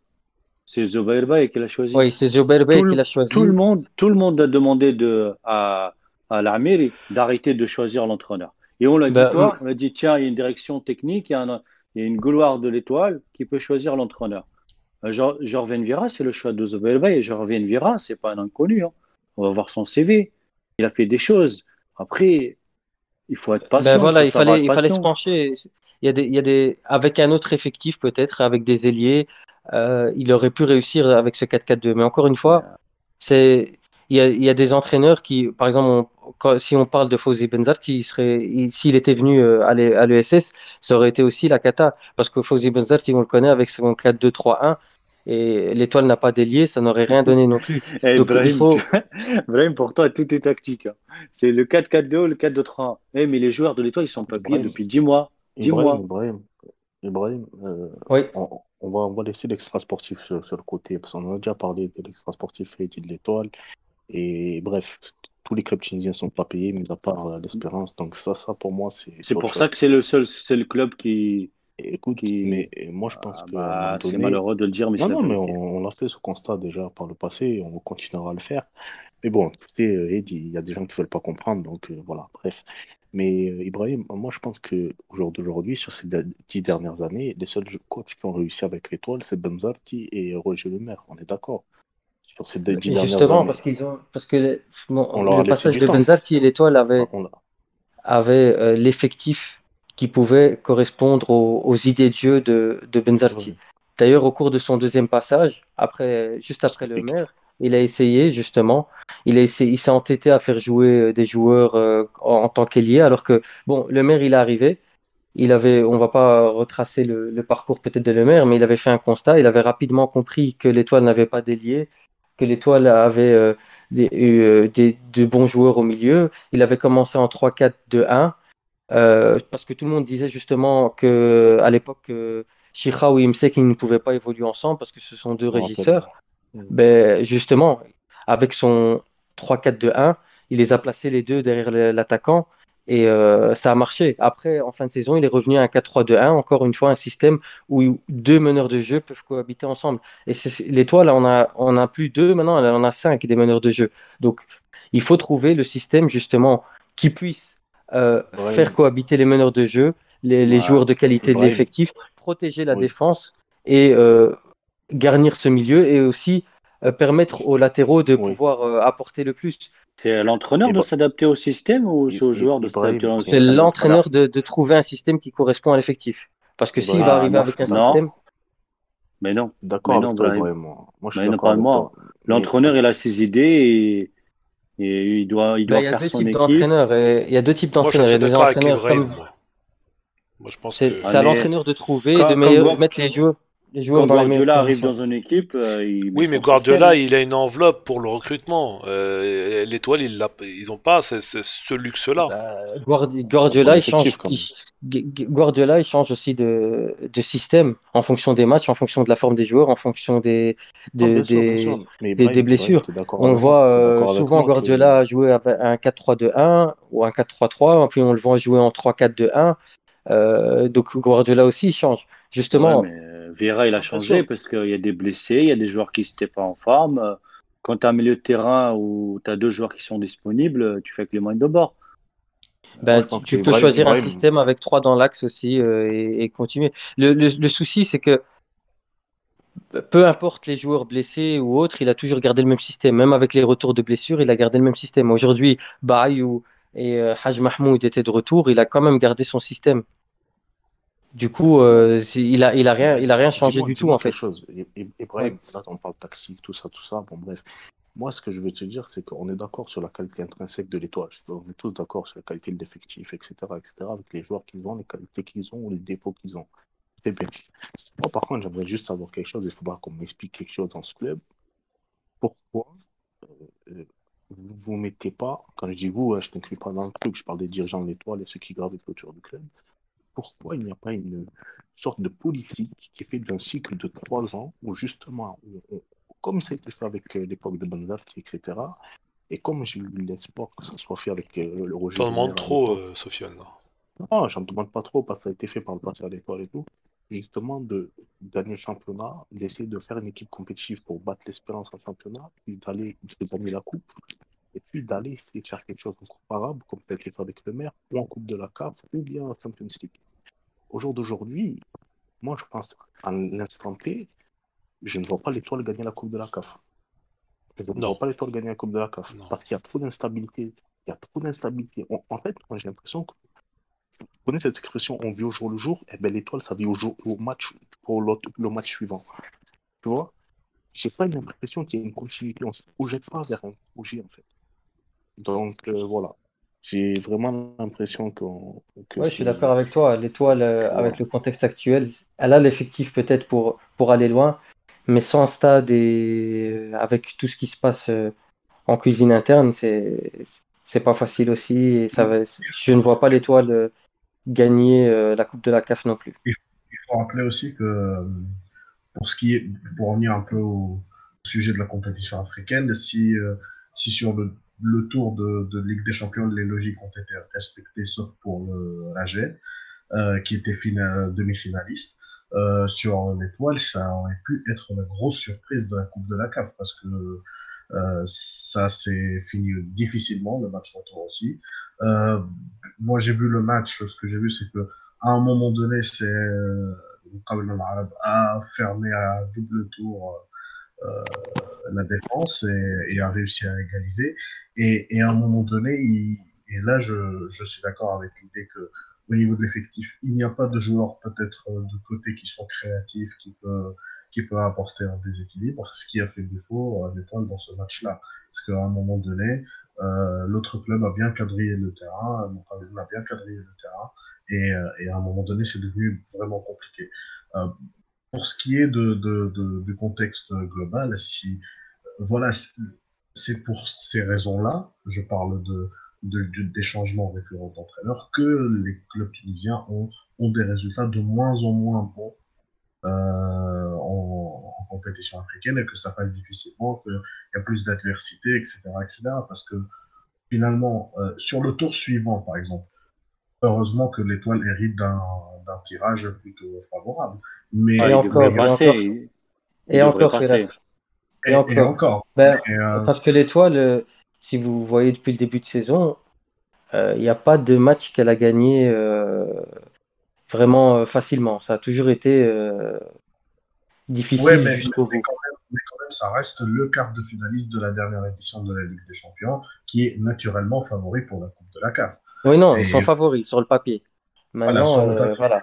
C'est Zobair qui l'a choisi. Oui, c'est Zobair qui l'a choisi. tout le monde, tout le monde a demandé de, à, à l'Amiri d'arrêter de choisir l'entraîneur. Et on l'a dit Bah? On a dit, tiens, il y a une direction technique, il y a, un- il y a une gloire de l'étoile qui peut choisir l'entraîneur. Euh, Jor- Jorven Vira, c'est le choix de Zobair. Et Jorven Vira, c'est pas un inconnu. hein. On va voir son CV. Il a fait des choses. Après, il faut être Ben patient, il voilà, il fallait, il fallait se pencher. Il y a des, il y a des, avec un autre effectif peut-être, avec des ailiers, euh, il aurait pu réussir avec ce 4-4-2. Mais encore une fois, c'est, il y a, il y a des entraîneurs qui, par exemple, on- quand- si on parle de Fawzi Benzarti, il serait, il- s'il était venu euh, à l'E- à l'ESS, ça aurait été aussi la cata. Parce que Fawzi Benzarti, on le connaît avec son 4-2-3-1, et l'étoile n'a pas d'ailier, ça n'aurait rien donné non plus. Eh, Donc il Brahim, faut, Brahim, pour toi, tout est tactique. hein. C'est le 4-4-2 ou le 4-2-3. Eh, mais les joueurs de l'étoile, ils sont pas payés depuis 10 mois. 10 Ibrahim, mois. Ibrahim, Ibrahim, euh, oui, on, on va, on va laisser l'extra sportif sur, sur le côté, parce qu'on a déjà parlé de l'extra sportif et de l'étoile. Et bref, tous les clubs tunisiens sont pas payés, mis à part euh, l'Espérance. Donc ça, ça pour moi, c'est C'est pour chose. ça que c'est le seul, c'est le club qui, Et Écoute, qui, mais moi je pense ah, moment bah, c'est donné, malheureux de le dire, mais c'est non, non, mais on, l'a fait ce constat déjà par le passé et on continuera à le faire. Mais bon, sais, euh, Eddie, il y a des gens qui veulent pas comprendre, donc euh, voilà, bref. Mais euh, Ibrahim, moi je pense que au jour d'aujourd'hui, sur ces dix dernières années, les seuls coachs qui ont réussi avec l'étoile, c'est Benzarti et Roger Lemaire, on est d'accord. Sur ces dix dernières justement, années, parce qu'ils ont, parce que le, bon, on le passage de. Benzarti et l'étoile avait, l'a- avait euh, l'effectif qui pouvait correspondre aux, aux idées de jeu de, de Benzarti. D'ailleurs, au cours de son deuxième passage, après, juste après le maire, il a essayé justement, il a essayé, il s'est entêté à faire jouer euh, des joueurs euh, en, en tant qu'ailier, alors que bon, le maire il est arrivé, il avait, on va pas retracer le, le parcours peut-être de le maire, mais il avait fait un constat, il avait rapidement compris que l'étoile n'avait pas d'ailier, que l'étoile avait euh, des, euh, des, de bons joueurs au milieu. Il avait commencé en 3-4-2-1. Euh, parce que tout le monde disait justement que à l'époque, euh, Chirao et Imsek ils ne pouvaient pas évoluer ensemble parce que ce sont deux régisseurs. Mm. Ben, justement, avec son 3-4-2-1, il les a placés les deux derrière l'attaquant et euh, ça a marché. Après, en fin de saison, il est revenu à un 4-3-2-1, encore une fois un système où deux meneurs de jeu peuvent cohabiter ensemble. Et l'étoile, on a, on a plus deux maintenant, on en a cinq des meneurs de jeu. Donc, il faut trouver le système justement qui puisse euh, faire cohabiter les meneurs de jeu, les, les Ouais. joueurs de qualité de l'effectif, protéger la Oui. défense et euh, garnir ce milieu et aussi euh, permettre aux latéraux de Oui. pouvoir euh, apporter le plus. C'est à l'entraîneur de s'adapter au système ou c'est aux joueurs de s'adapter au C'est système? l'entraîneur de, de trouver un système qui correspond à l'effectif. Parce que s'il va arriver non, avec un non. système, Mais non. D'accord. Moi, Moi, je suis L'entraîneur, il a ses idées et, et il doit, il ben, doit a faire deux son types équipe. d'entraîneurs. et Il y a deux types d'entraîneurs. Il y a des entraîneurs comme Moi, Moi, je pense c'est que. c'est à l'entraîneur de trouver et quand, de quand meilleur- mettre les joueurs, les joueurs quand dans Guardiola arrive dans une équipe, euh, il Oui, mais Guardiola, système. il a une enveloppe pour le recrutement. Euh, L'étoile, ils, l'a- ils ont pas ce, ce- ce luxe-là. Bah, Guardiola, il change, il- Gu- Guardiola, il change aussi de, de système en fonction des matchs, en fonction de la forme des joueurs, en fonction des, de- sûr, des. Mais des blessures. D'accord On voit euh, souvent moi Guardiola jouer avec un 4-3-2-1 ou un 4-3-3, puis on le voit jouer en 3-4-2-1. Euh, donc Guardiola aussi il change. Ouais, Justement, mais euh, Vieira, il a changé parce qu'il y a des blessés, il y a des joueurs qui n'étaient pas en forme. Quand tu as un milieu de terrain où tu as deux joueurs qui sont disponibles, tu fais avec les moyens de bord. Moi, je tu, peux choisir un système avec trois dans l'axe aussi euh, et, et continuer. Le, le, le souci, c'est que peu importe les joueurs blessés ou autres, il a toujours gardé le même système. Même avec les retours de blessures, il a gardé le même système. Aujourd'hui, Bayou et euh, Haj Mahmoud étaient de retour, il a quand même gardé son système. Du coup, euh, il a, il a rien, il a rien changé du tout en fait. Chose. Et, et, là, on parle tactique, tout ça, tout ça. Bon, bref. Moi, ce que je veux te dire, c'est qu'on est d'accord sur la qualité intrinsèque de l'étoile. On est tous d'accord sur la qualité de l'effectif, etc., etc., avec les joueurs qu'ils ont, les qualités qu'ils ont, les défauts qu'ils ont. C'est bien. Moi, par contre, j'aimerais juste savoir quelque chose. Il faudra qu'on m'explique quelque chose dans ce club. Pourquoi euh, vous vous mettez pas, quand je dis vous, je ne t'inclus pas dans le truc, je parle des dirigeants de l'étoile et ceux qui gravitent autour du club. Pourquoi il n'y a pas une sorte de politique qui est faite d'un cycle de trois ans où justement on, comme ça a été fait avec euh, l'époque de Banzarti, etc. Et comme j'ai eu l'espoir que ça soit fait avec euh, le Roger. T'en demandes trop, euh, Sofiane. Non, j'en demande pas trop parce que ça a été fait par le passé à l'étoile et tout. Justement, de gagner le championnat, d'essayer de faire une équipe compétitive pour battre l'espérance en championnat, puis d'aller gagner la coupe, et puis d'aller essayer de faire quelque chose de comparable, comme peut-être fait avec le maire, ou en Coupe de la CAF, ou bien en Champions League. Au jour d'aujourd'hui, moi je pense à l'instant T, je ne vois pas l'étoile gagner la Coupe de la CAF. Je ne vois pas l'étoile gagner la Coupe de la CAF. Parce qu'il y a trop d'instabilité. Il y a trop d'instabilité. En fait, moi j'ai l'impression que. Vous connaissez cette expression, on vit au jour le jour, et eh bien l'étoile, ça vit au, jour, au match, pour le match suivant. Tu vois? J'ai pas l'impression qu'il y ait une continuité. On ne se projette pas vers un projet, en fait. Donc, euh, voilà. J'ai vraiment l'impression que. Oui, je suis d'accord avec toi. L'étoile, euh, avec le contexte actuel, elle a l'effectif peut-être pour, pour aller loin, mais sans stade et avec tout ce qui se passe euh, en cuisine interne, c'est c'est pas facile aussi. Et ça va, je ne vois pas l'étoile euh, gagner euh, la Coupe de la CAF non plus. Il faut rappeler aussi que pour ce qui est, pour revenir un peu au sujet de la compétition africaine, si, si sur le, tour de, de, Ligue des Champions, les logiques ont été respectées, sauf pour le l'AG, qui était demi-finaliste, euh, sur l'étoile, ça aurait pu être la grosse surprise de la Coupe de la CAF parce que euh, ça s'est fini difficilement, le match retour aussi. Euh, moi, j'ai vu le match, ce que j'ai vu, c'est que à un moment donné, c'est euh, a fermé à double tour euh, la défense et, et, a réussi à égaliser. Et, et à un moment donné, il, et là, je, je suis d'accord avec l'idée que au niveau de l'effectif. Il n'y a pas de joueurs peut-être euh, de côté qui sont créatifs, qui peuvent, qui peuvent apporter un déséquilibre, ce qui a fait défaut à l'étoile dans ce match-là. Parce qu'à un moment donné, euh, l'autre club a bien quadrillé le terrain, on a bien quadrillé le terrain, et, euh, et à un moment donné, c'est devenu vraiment compliqué. Euh, pour ce qui est de, de, du contexte global, si voilà, c'est pour ces raisons-là, je parle de de, des changements récurrents d'entraîneurs que les clubs tunisiens ont, ont des résultats de moins en moins bons euh, en, en, compétition africaine et que ça passe difficilement, qu'il y a plus d'adversité, etc., etc. Parce que finalement, euh, sur le tour suivant, par exemple, heureusement que l'étoile hérite d'un tirage plutôt favorable. Mais et encore, et encore, et encore, et, encore. Ben, euh, Parce que l'étoile si vous voyez depuis le début de saison, euh, il n'y a pas de match qu'elle a gagné euh, vraiment euh, facilement. Ça a toujours été difficile mais, jusqu'au bout. Mais quand, même, ça reste le quart de finaliste de la dernière édition de la Ligue des Champions, qui est naturellement favori pour la Coupe de la CAF. Oui, non, ils sont favoris sur le papier. Maintenant, voilà. voilà.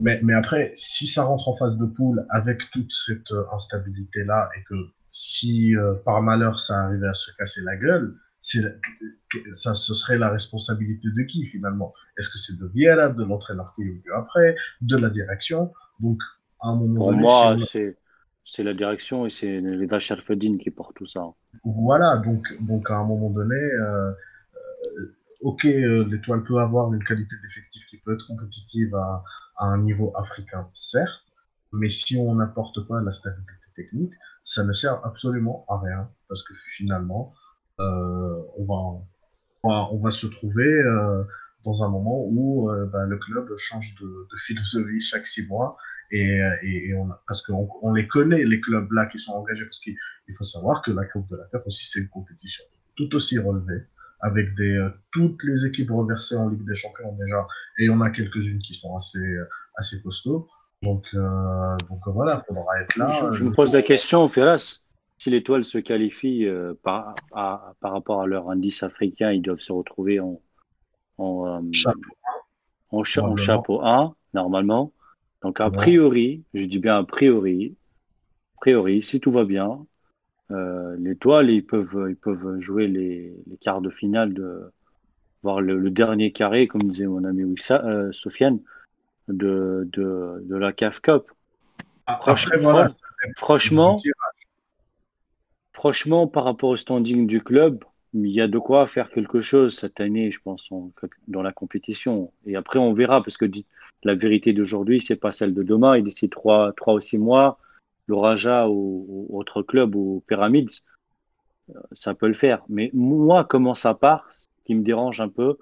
Mais, mais, après, si ça rentre en phase de poule avec toute cette instabilité-là et que si euh, par malheur ça arrivait à se casser la gueule, ça, ce serait la responsabilité de qui finalement? Est-ce que c'est de Vieira, de l'entraîneur qui est venu après, de la direction? Donc, à un moment Pour moi, c'est c'est la direction et c'est les Sharfedine qui portent tout ça. Voilà, donc, donc à un moment donné, euh ok, euh, l'étoile peut avoir une qualité d'effectif qui peut être compétitive à, à, un niveau africain, certes, mais si on n'apporte pas la stabilité technique, ça ne sert absolument à rien parce que finalement, euh, on, va, on, va, se trouver euh, dans un moment où euh, bah, le club change de, philosophie chaque six mois et, parce qu'on on les connaît les clubs là qui sont engagés parce qu'il faut savoir que la Coupe de la CAF aussi c'est une compétition tout aussi relevée avec des toutes les équipes reversées en Ligue des Champions déjà et on a quelques-unes qui sont assez assez costauds Donc, euh, donc euh, voilà, il faudra être là. Je, je Euh, me pose la question, Ferras, si l'étoile se qualifie euh, par, à- par rapport à leur indice africain, ils doivent se retrouver en, en, euh, Chapeau en, cha- en Probablement. chapeau 1, normalement. Donc, a Ouais. priori, je dis bien a priori, a priori, si tout va bien, l'étoile, ils peuvent, ils peuvent jouer les, les quarts de finale, de, voir le, le dernier carré, comme disait mon ami Wissa, Sofiane, de, de, de la CAF Cup. Après, Franchement, voilà, franchement, par rapport au standing du club, il y a de quoi faire quelque chose cette année, je pense, en- dans la compétition. Et après, on verra, parce que la vérité d'aujourd'hui, c'est pas celle de demain. Et d'ici trois, trois ou six mois, le Raja ou, ou autre club ou Pyramids, euh, ça peut le faire. Mais moi, comment ça part, ce qui me dérange un peu,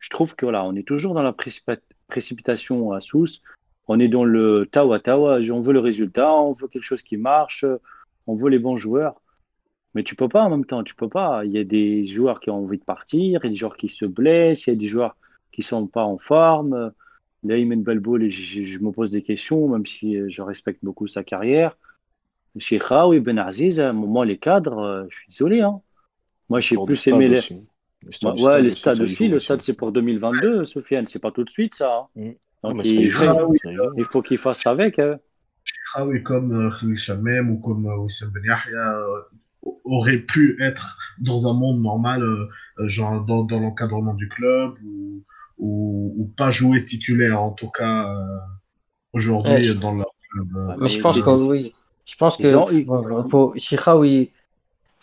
je trouve que voilà, on est toujours dans la précipi- précipitation à Sousse. On est dans le tawa tawa. On veut le résultat, on veut quelque chose qui marche, on veut les bons joueurs. Mais tu peux pas en même temps, tu peux pas. Il y a des joueurs qui ont envie de partir, il y a des joueurs qui se blessent, il y a des joueurs qui sont pas en forme. Là, Imen Balboul, je, je me pose des questions, même si euh, je respecte beaucoup sa carrière. Chez Khaoui Ben Aziz, à un moment, les cadres, euh, je suis désolé. Hein. Moi, j'ai plus aimé les. Le stade- Ouais, le stade les aussi, Le stade, c'est pour 2022, Sofiane. C'est pas tout de suite, ça. hein. Mm. Donc, Non, il, Ah faut qu'il fasse avec. hein. Ah oui, comme euh, Khalil Shamem ou comme euh, Wissam Ben Yahya euh, auraient pu être dans un monde normal, genre dans, dans l'encadrement du club ou, ou, ou pas jouer titulaire, en tout cas euh, aujourd'hui Ouais, je- dans leur club. euh. Mais je pense et- que oui. Je pense que pour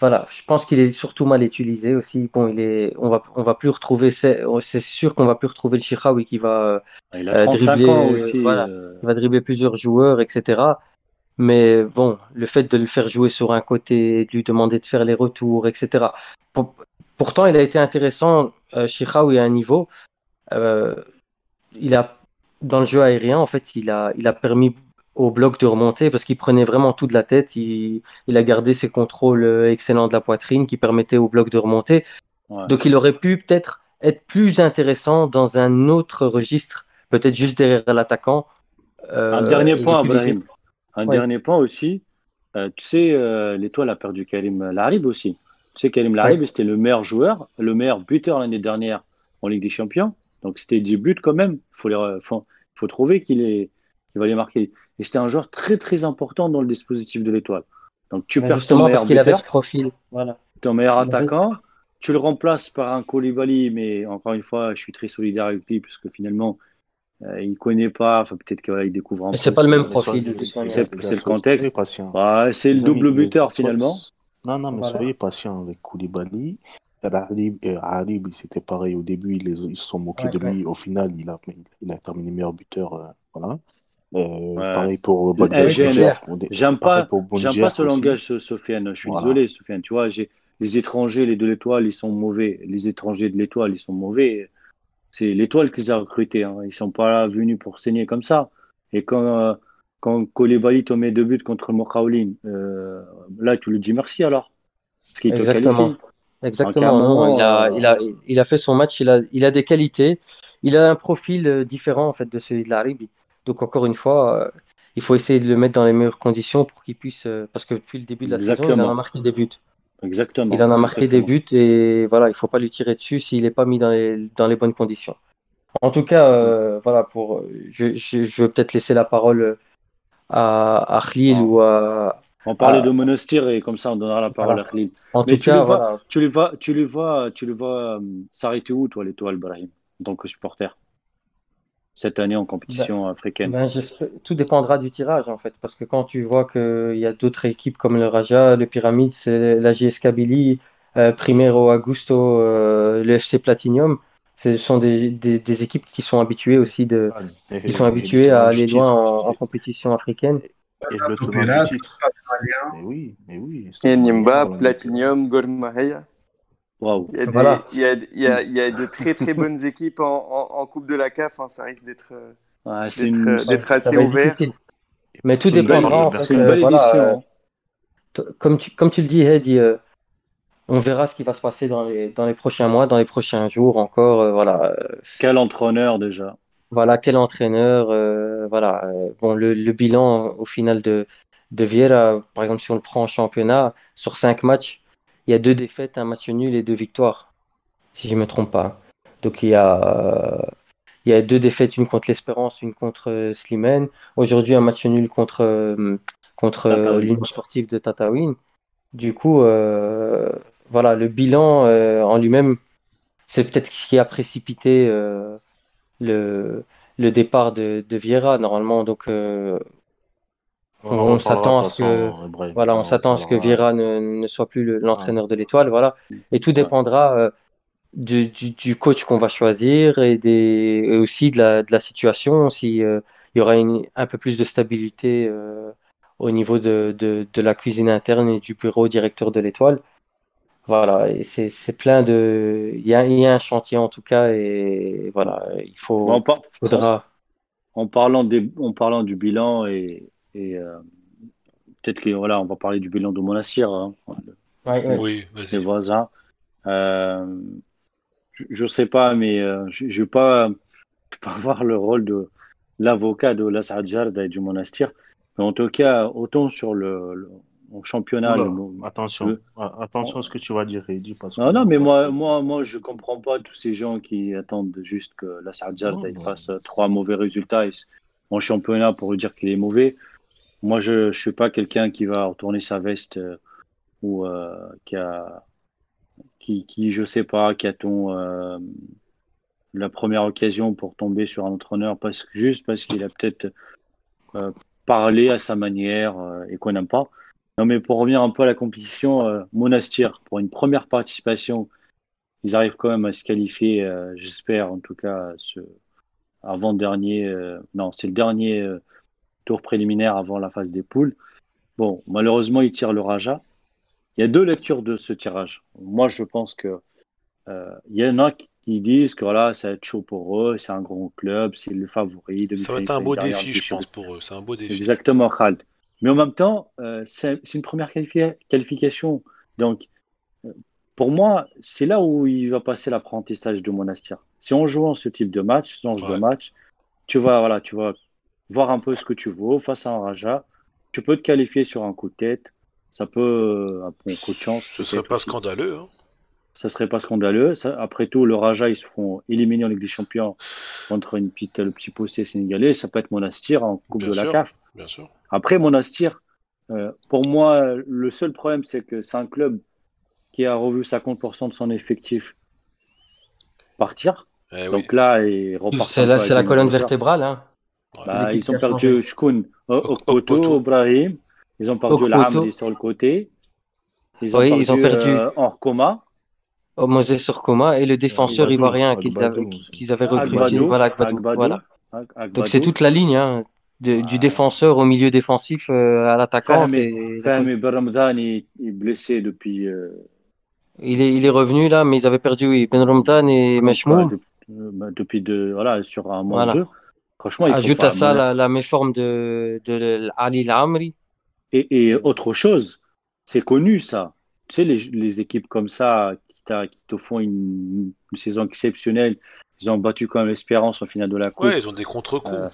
voilà, je pense qu'il est surtout mal utilisé aussi. Bon, il est, on va, on va plus retrouver, c'est sûr qu'on va plus retrouver le Chiraoui qui va, Il a euh, 35 dribbler, ans euh, voilà, euh, il va dribbler plusieurs joueurs, etc. Mais bon, le fait de le faire jouer sur un côté, de lui demander de faire les retours, etc. Pour- pourtant, il a été intéressant, euh, Chiraoui à un niveau. Euh, il a, dans le jeu aérien, en fait, il a, il a permis au bloc de remonter parce qu'il prenait vraiment tout de la tête. Il, il a gardé ses contrôles euh, excellents de la poitrine qui permettaient au bloc de remonter. ouais. Donc, il aurait pu peut-être être plus intéressant dans un autre registre, peut-être juste derrière l'attaquant. Un Euh, dernier il point. Un Ouais. dernier point aussi. Euh, tu sais, euh, l'étoile a perdu Karim Larib aussi. Tu sais, Karim Larib, c'était le meilleur joueur, le meilleur buteur l'année dernière en Ligue des Champions. Donc, c'était 10 buts quand même. Il faut, les- faut, faut trouver qu'il est, qu'il va les marquer. Et c'était un joueur très, très important dans le dispositif de l'étoile. Donc, tu Mais perds ton meilleur parce qu'il avait ce profil. Voilà. ton meilleur attaquant, tu le remplaces par un Koulibaly, mais encore une fois, je suis très solidaire avec lui, parce que finalement, euh, il connaît pas, enfin, peut-être qu'il découvre un Mais peu c'est pas le même son- profil c'est- le contexte. Bah, c'est le double buteur finalement. Non, non, mais Voilà. soyez patients avec Koulibaly. Harib, euh, Harib, c'était pareil au début, ils, les- ils se sont moqués Ouais, de lui. Au final, il a, il a terminé meilleur buteur. euh, voilà. Euh, Ouais. Pareil pour Eh. Au dé- J'aime pas, ce langage, so- Sofiane. Je suis Voilà. désolé, Sofiane. Tu vois, les étrangers, les de l'étoile, ils sont mauvais. Les étrangers de l'étoile, ils sont mauvais. C'est l'étoile qu'ils ont recruté. Hein. Ils sont pas venus pour saigner comme ça. Et quand euh, quand Koulibaly te met deux buts contre Mokaoulin, euh, là tu lui dis merci alors. Parce Exactement. Exactement. Moment, il a, euh, il a, il a fait son match. Il a, il a des qualités. Il a un profil euh, différent en fait de celui de Larib. Donc encore une fois, euh, il faut essayer de le mettre dans les meilleures conditions pour qu'il puisse, euh, parce que depuis le début de la saison, il en a Exactement. marqué des buts. Exactement. Il en a marqué des Exactement. buts et voilà, il faut pas lui tirer dessus s'il n'est pas mis dans les, dans les bonnes conditions. En tout cas, euh, voilà, pour, je, je, je vais peut-être laisser la parole à, à Khalil Ah. ou à, On parlait de Monastir et comme ça on donnera la parole Voilà. à Khalil. en Mais tout tu cas, le vois, voilà. tu le vois, tu le vois, tu le vois s'arrêter où toi l'étoile Brahim en tant que supporter? Cette année en compétition africaine? Ben, j'espère- tout dépendra du tirage en fait, parce que quand tu vois qu'il y a d'autres équipes comme le Raja, le Pyramide, la JS Kabylie, euh, Primero Augusto, euh, le FC Platinum, ce sont des, des, des équipes qui sont habituées aussi de, Et- qui sont et- et habituées le à aller loin en, en compétition africaine. Et le tenant Topera, du titre. Mais oui, mais oui. Et Nimba, Platinum, Gormahia. Waouh. Il y a des, Voilà. il y a, il y a, il y a de très très bonnes équipes en, en, en Coupe de la CAF. hein, ça risque d'être euh, Ouais, c'est d'être une, euh, assez ouvert. Mais tout dépendra c'est une euh, belle édition. comme tu, comme tu le dis, Heidi, euh, on verra ce qui va se passer dans les, dans les prochains mois, dans les prochains jours encore. euh, voilà. Quel entraîneur déjà. Voilà, quel entraîneur. euh, voilà. euh, bon, le, le bilan au final de, de Vieira, par exemple, si on le prend en championnat, sur cinq matchs, il y a deux défaites, un match nul et deux victoires, si je ne me trompe pas. Donc il y a, il y a deux défaites, une contre l'Espérance, une contre euh, Slimane. Aujourd'hui, un match nul contre, euh, contre euh, l'Union sportive de Tataouine. Du coup, euh, voilà, le bilan euh, en lui-même, c'est peut-être ce qui a précipité euh, le, le départ de, de Vieira normalement. Donc, on, s'attend à ce que, Ibrahim. voilà, on en s'attend à ce que. Vieira ne, ne soit plus le- l'entraîneur de l'Étoile. Voilà, et tout dépendra euh, du, du, du coach qu'on va choisir et, des, et aussi de la, de la situation. Si euh, il y aura une, un peu plus de stabilité euh, au niveau de, de, de la cuisine interne et du bureau directeur de l'Étoile. Voilà, c'est plein de. Il y a, il y a un chantier en tout cas, et voilà, il faut, Bon, en, par- faudra. en parlant des, en parlant du bilan et, et euh, peut-être que voilà, on va parler du bilan de Monastir, hein, Ouais, ouais. Oui, les vas-y. voisins. Euh, je, je sais pas, mais euh, je, je vais pas, pas avoir le rôle de l'avocat de Las Adjarda et du Monastir. Mais en tout cas, autant sur le, championnat, Oula, le, mo- attention, le- Ah, attention à ce que tu vas dire, Eddy, parce Non, que- non, mais moi, moi, moi, je comprends pas tous ces gens qui attendent juste que la Sardiarda fasse trois mauvais résultats en championnat pour lui dire qu'il est mauvais. Moi, je, je suis pas quelqu'un qui va retourner sa veste euh, ou euh, qui a, qui, qui, je sais pas, qui attend euh, la première occasion pour tomber sur un entraîneur parce juste parce qu'il a peut-être euh, parlé à sa manière et qu'on n'aime pas. Non, mais pour revenir un peu à la compétition, Monastir, pour une première participation, ils arrivent quand même à se qualifier, j'espère en tout cas, avant-dernier, non, c'est le dernier tour préliminaire avant la phase des poules. Bon, malheureusement, ils tirent le Raja. Il y a deux lectures de ce tirage. Moi, je pense que euh, il y en a qui disent que voilà, ça va être chaud pour eux, c'est un grand club, c'est le favori. Ça va être un beau défi, je pense, pour eux. C'est un beau défi. Exactement, Khaled. Mais en même temps, euh, c'est une première qualifi- qualification. Donc, euh, pour moi, c'est là où il va passer l'apprentissage du monastère. Si en jouant ce type de match, ce genre Ouais. de match, tu vas, voilà, tu vas voir un peu ce que tu vaux face à un Raja. Tu peux te qualifier sur un coup de tête. Ça peut, euh, un coup de chance. Ce serait pas aussi. scandaleux. Hein. Ça serait pas scandaleux. Ça- après tout, le Raja, ils se feront éliminer en Ligue des Champions contre une petite, le petit possé sénégalais. Ça peut être Monastir en Coupe Bien de la. CAF. Bien sûr. Après, Monastir, euh, pour moi, le seul problème, c'est que c'est un club qui a revu 50% de son effectif partir. Eh oui. Donc là, il repart. C'est la, c'est la colonne vertébrale. Hein. Bah, ils ont perdu Shkoun. Okpoto, Brahim. Ils ont perdu. Lamdi sur le côté. Ils ont Oui, perdu, ils ont perdu- euh, Orkoma. Moses Surkoma et le défenseur Agbadou, ivoirien qu'ils avaient, qu'ils avaient recruté. Agbadou, Voilà, Agbadou. Agbadou, Voilà. Donc c'est toute la ligne, hein, de- du Ouais. défenseur au milieu défensif euh, à l'attaquant. Fahmi, Ben Ramadan est, est blessé depuis. euh, Il est, il est revenu là, mais ils avaient perdu oui, Ben Ramdan et Meshmoum. depuis, euh, bah, depuis de, voilà, sur un mois Voilà. ou deux. Franchement, il Ajoute à ça la, la méforme de, de Ali Lamri. Et, et autre chose, c'est connu ça. Tu sais, les, les équipes comme ça qui, te font une, une saison exceptionnelle, ils ont battu quand même l'Espérance en finale de la Coupe. Ouais, ils ont des contre-coups. Euh,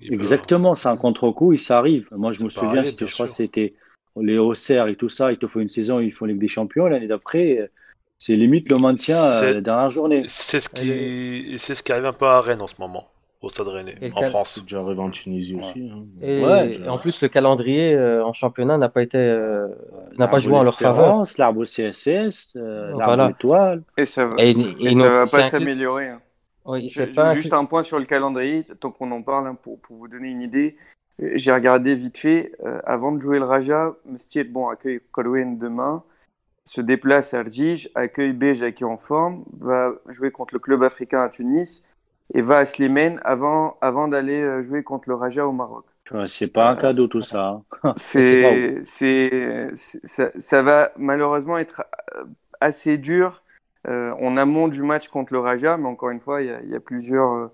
Exactement, c'est un contre-coup et ça arrive. Moi, je me souviens, bien je crois, que c'était les Auxerre et tout ça. Ils te font une saison, ils font Ligue des Champions. L'année d'après, c'est limite le maintien euh, la dernière journée. C'est ce qui, c'est ce qui arrive un peu à Rennes en ce moment, au Stade Rennais, en cal- France. C'est déjà arrivé en Tunisie aussi. hein. Et, Ouais, et en plus, le calendrier euh, en championnat n'a pas été, euh, n'a pas L'arbre joué en leur faveur. L'arbre au CSS, euh, l'arbre Voilà. étoile. Et ça va, Et, et et ça va pas s'améliorer. hein. Oui, juste un point sur le calendrier, tant qu'on en parle, hein, pour, pour vous donner une idée. Euh, J'ai regardé vite fait, euh, avant de jouer le Raja, Mstiet bon, accueille Kolwen demain, se déplace à Arjij, accueille Béja qui est en forme, va jouer contre le club africain à Tunis et va à Slimane avant, avant d'aller euh, jouer contre le Raja au Maroc. C'est pas un cadeau tout ça. hein. C'est, ça, ça va malheureusement être euh, assez dur euh, en amont du match contre le Raja, mais encore une fois, il y a, il y a plusieurs, euh,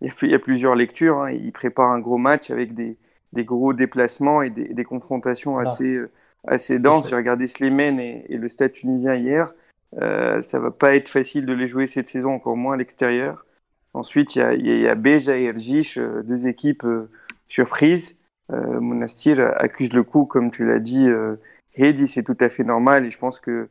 il y a, il y a plusieurs lectures. hein. Il prépare un gros match avec des, des gros déplacements et des, des confrontations Voilà. assez, euh, assez denses. J'ai regardé Slimane et, et le Stade tunisien hier. Euh, ça va pas être facile de les jouer cette saison, encore moins à l'extérieur. Ensuite, il y a, il y a Beja et Ergish, deux équipes surprises. Monastir accuse le coup, comme tu l'as dit, Hedi, c'est tout à fait normal. Et je pense que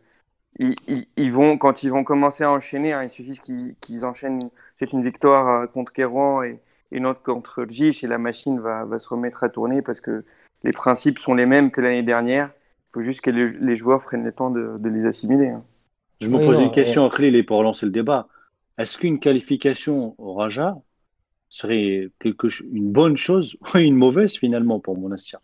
ils, vont, quand ils vont commencer à enchaîner, hein, il suffit qu'ils enchaînent c'est une victoire contre Kérouan et, une autre contre Ergish et la machine va, va, se remettre à tourner parce que les principes sont les mêmes que l'année dernière. Il faut juste que les, joueurs prennent le temps de, les assimiler. Hein. Je me pose une question, Akhlil, pour lancer le débat. Est-ce qu'une qualification au Raja serait quelque, une bonne chose ou une mauvaise finalement pour Monastir?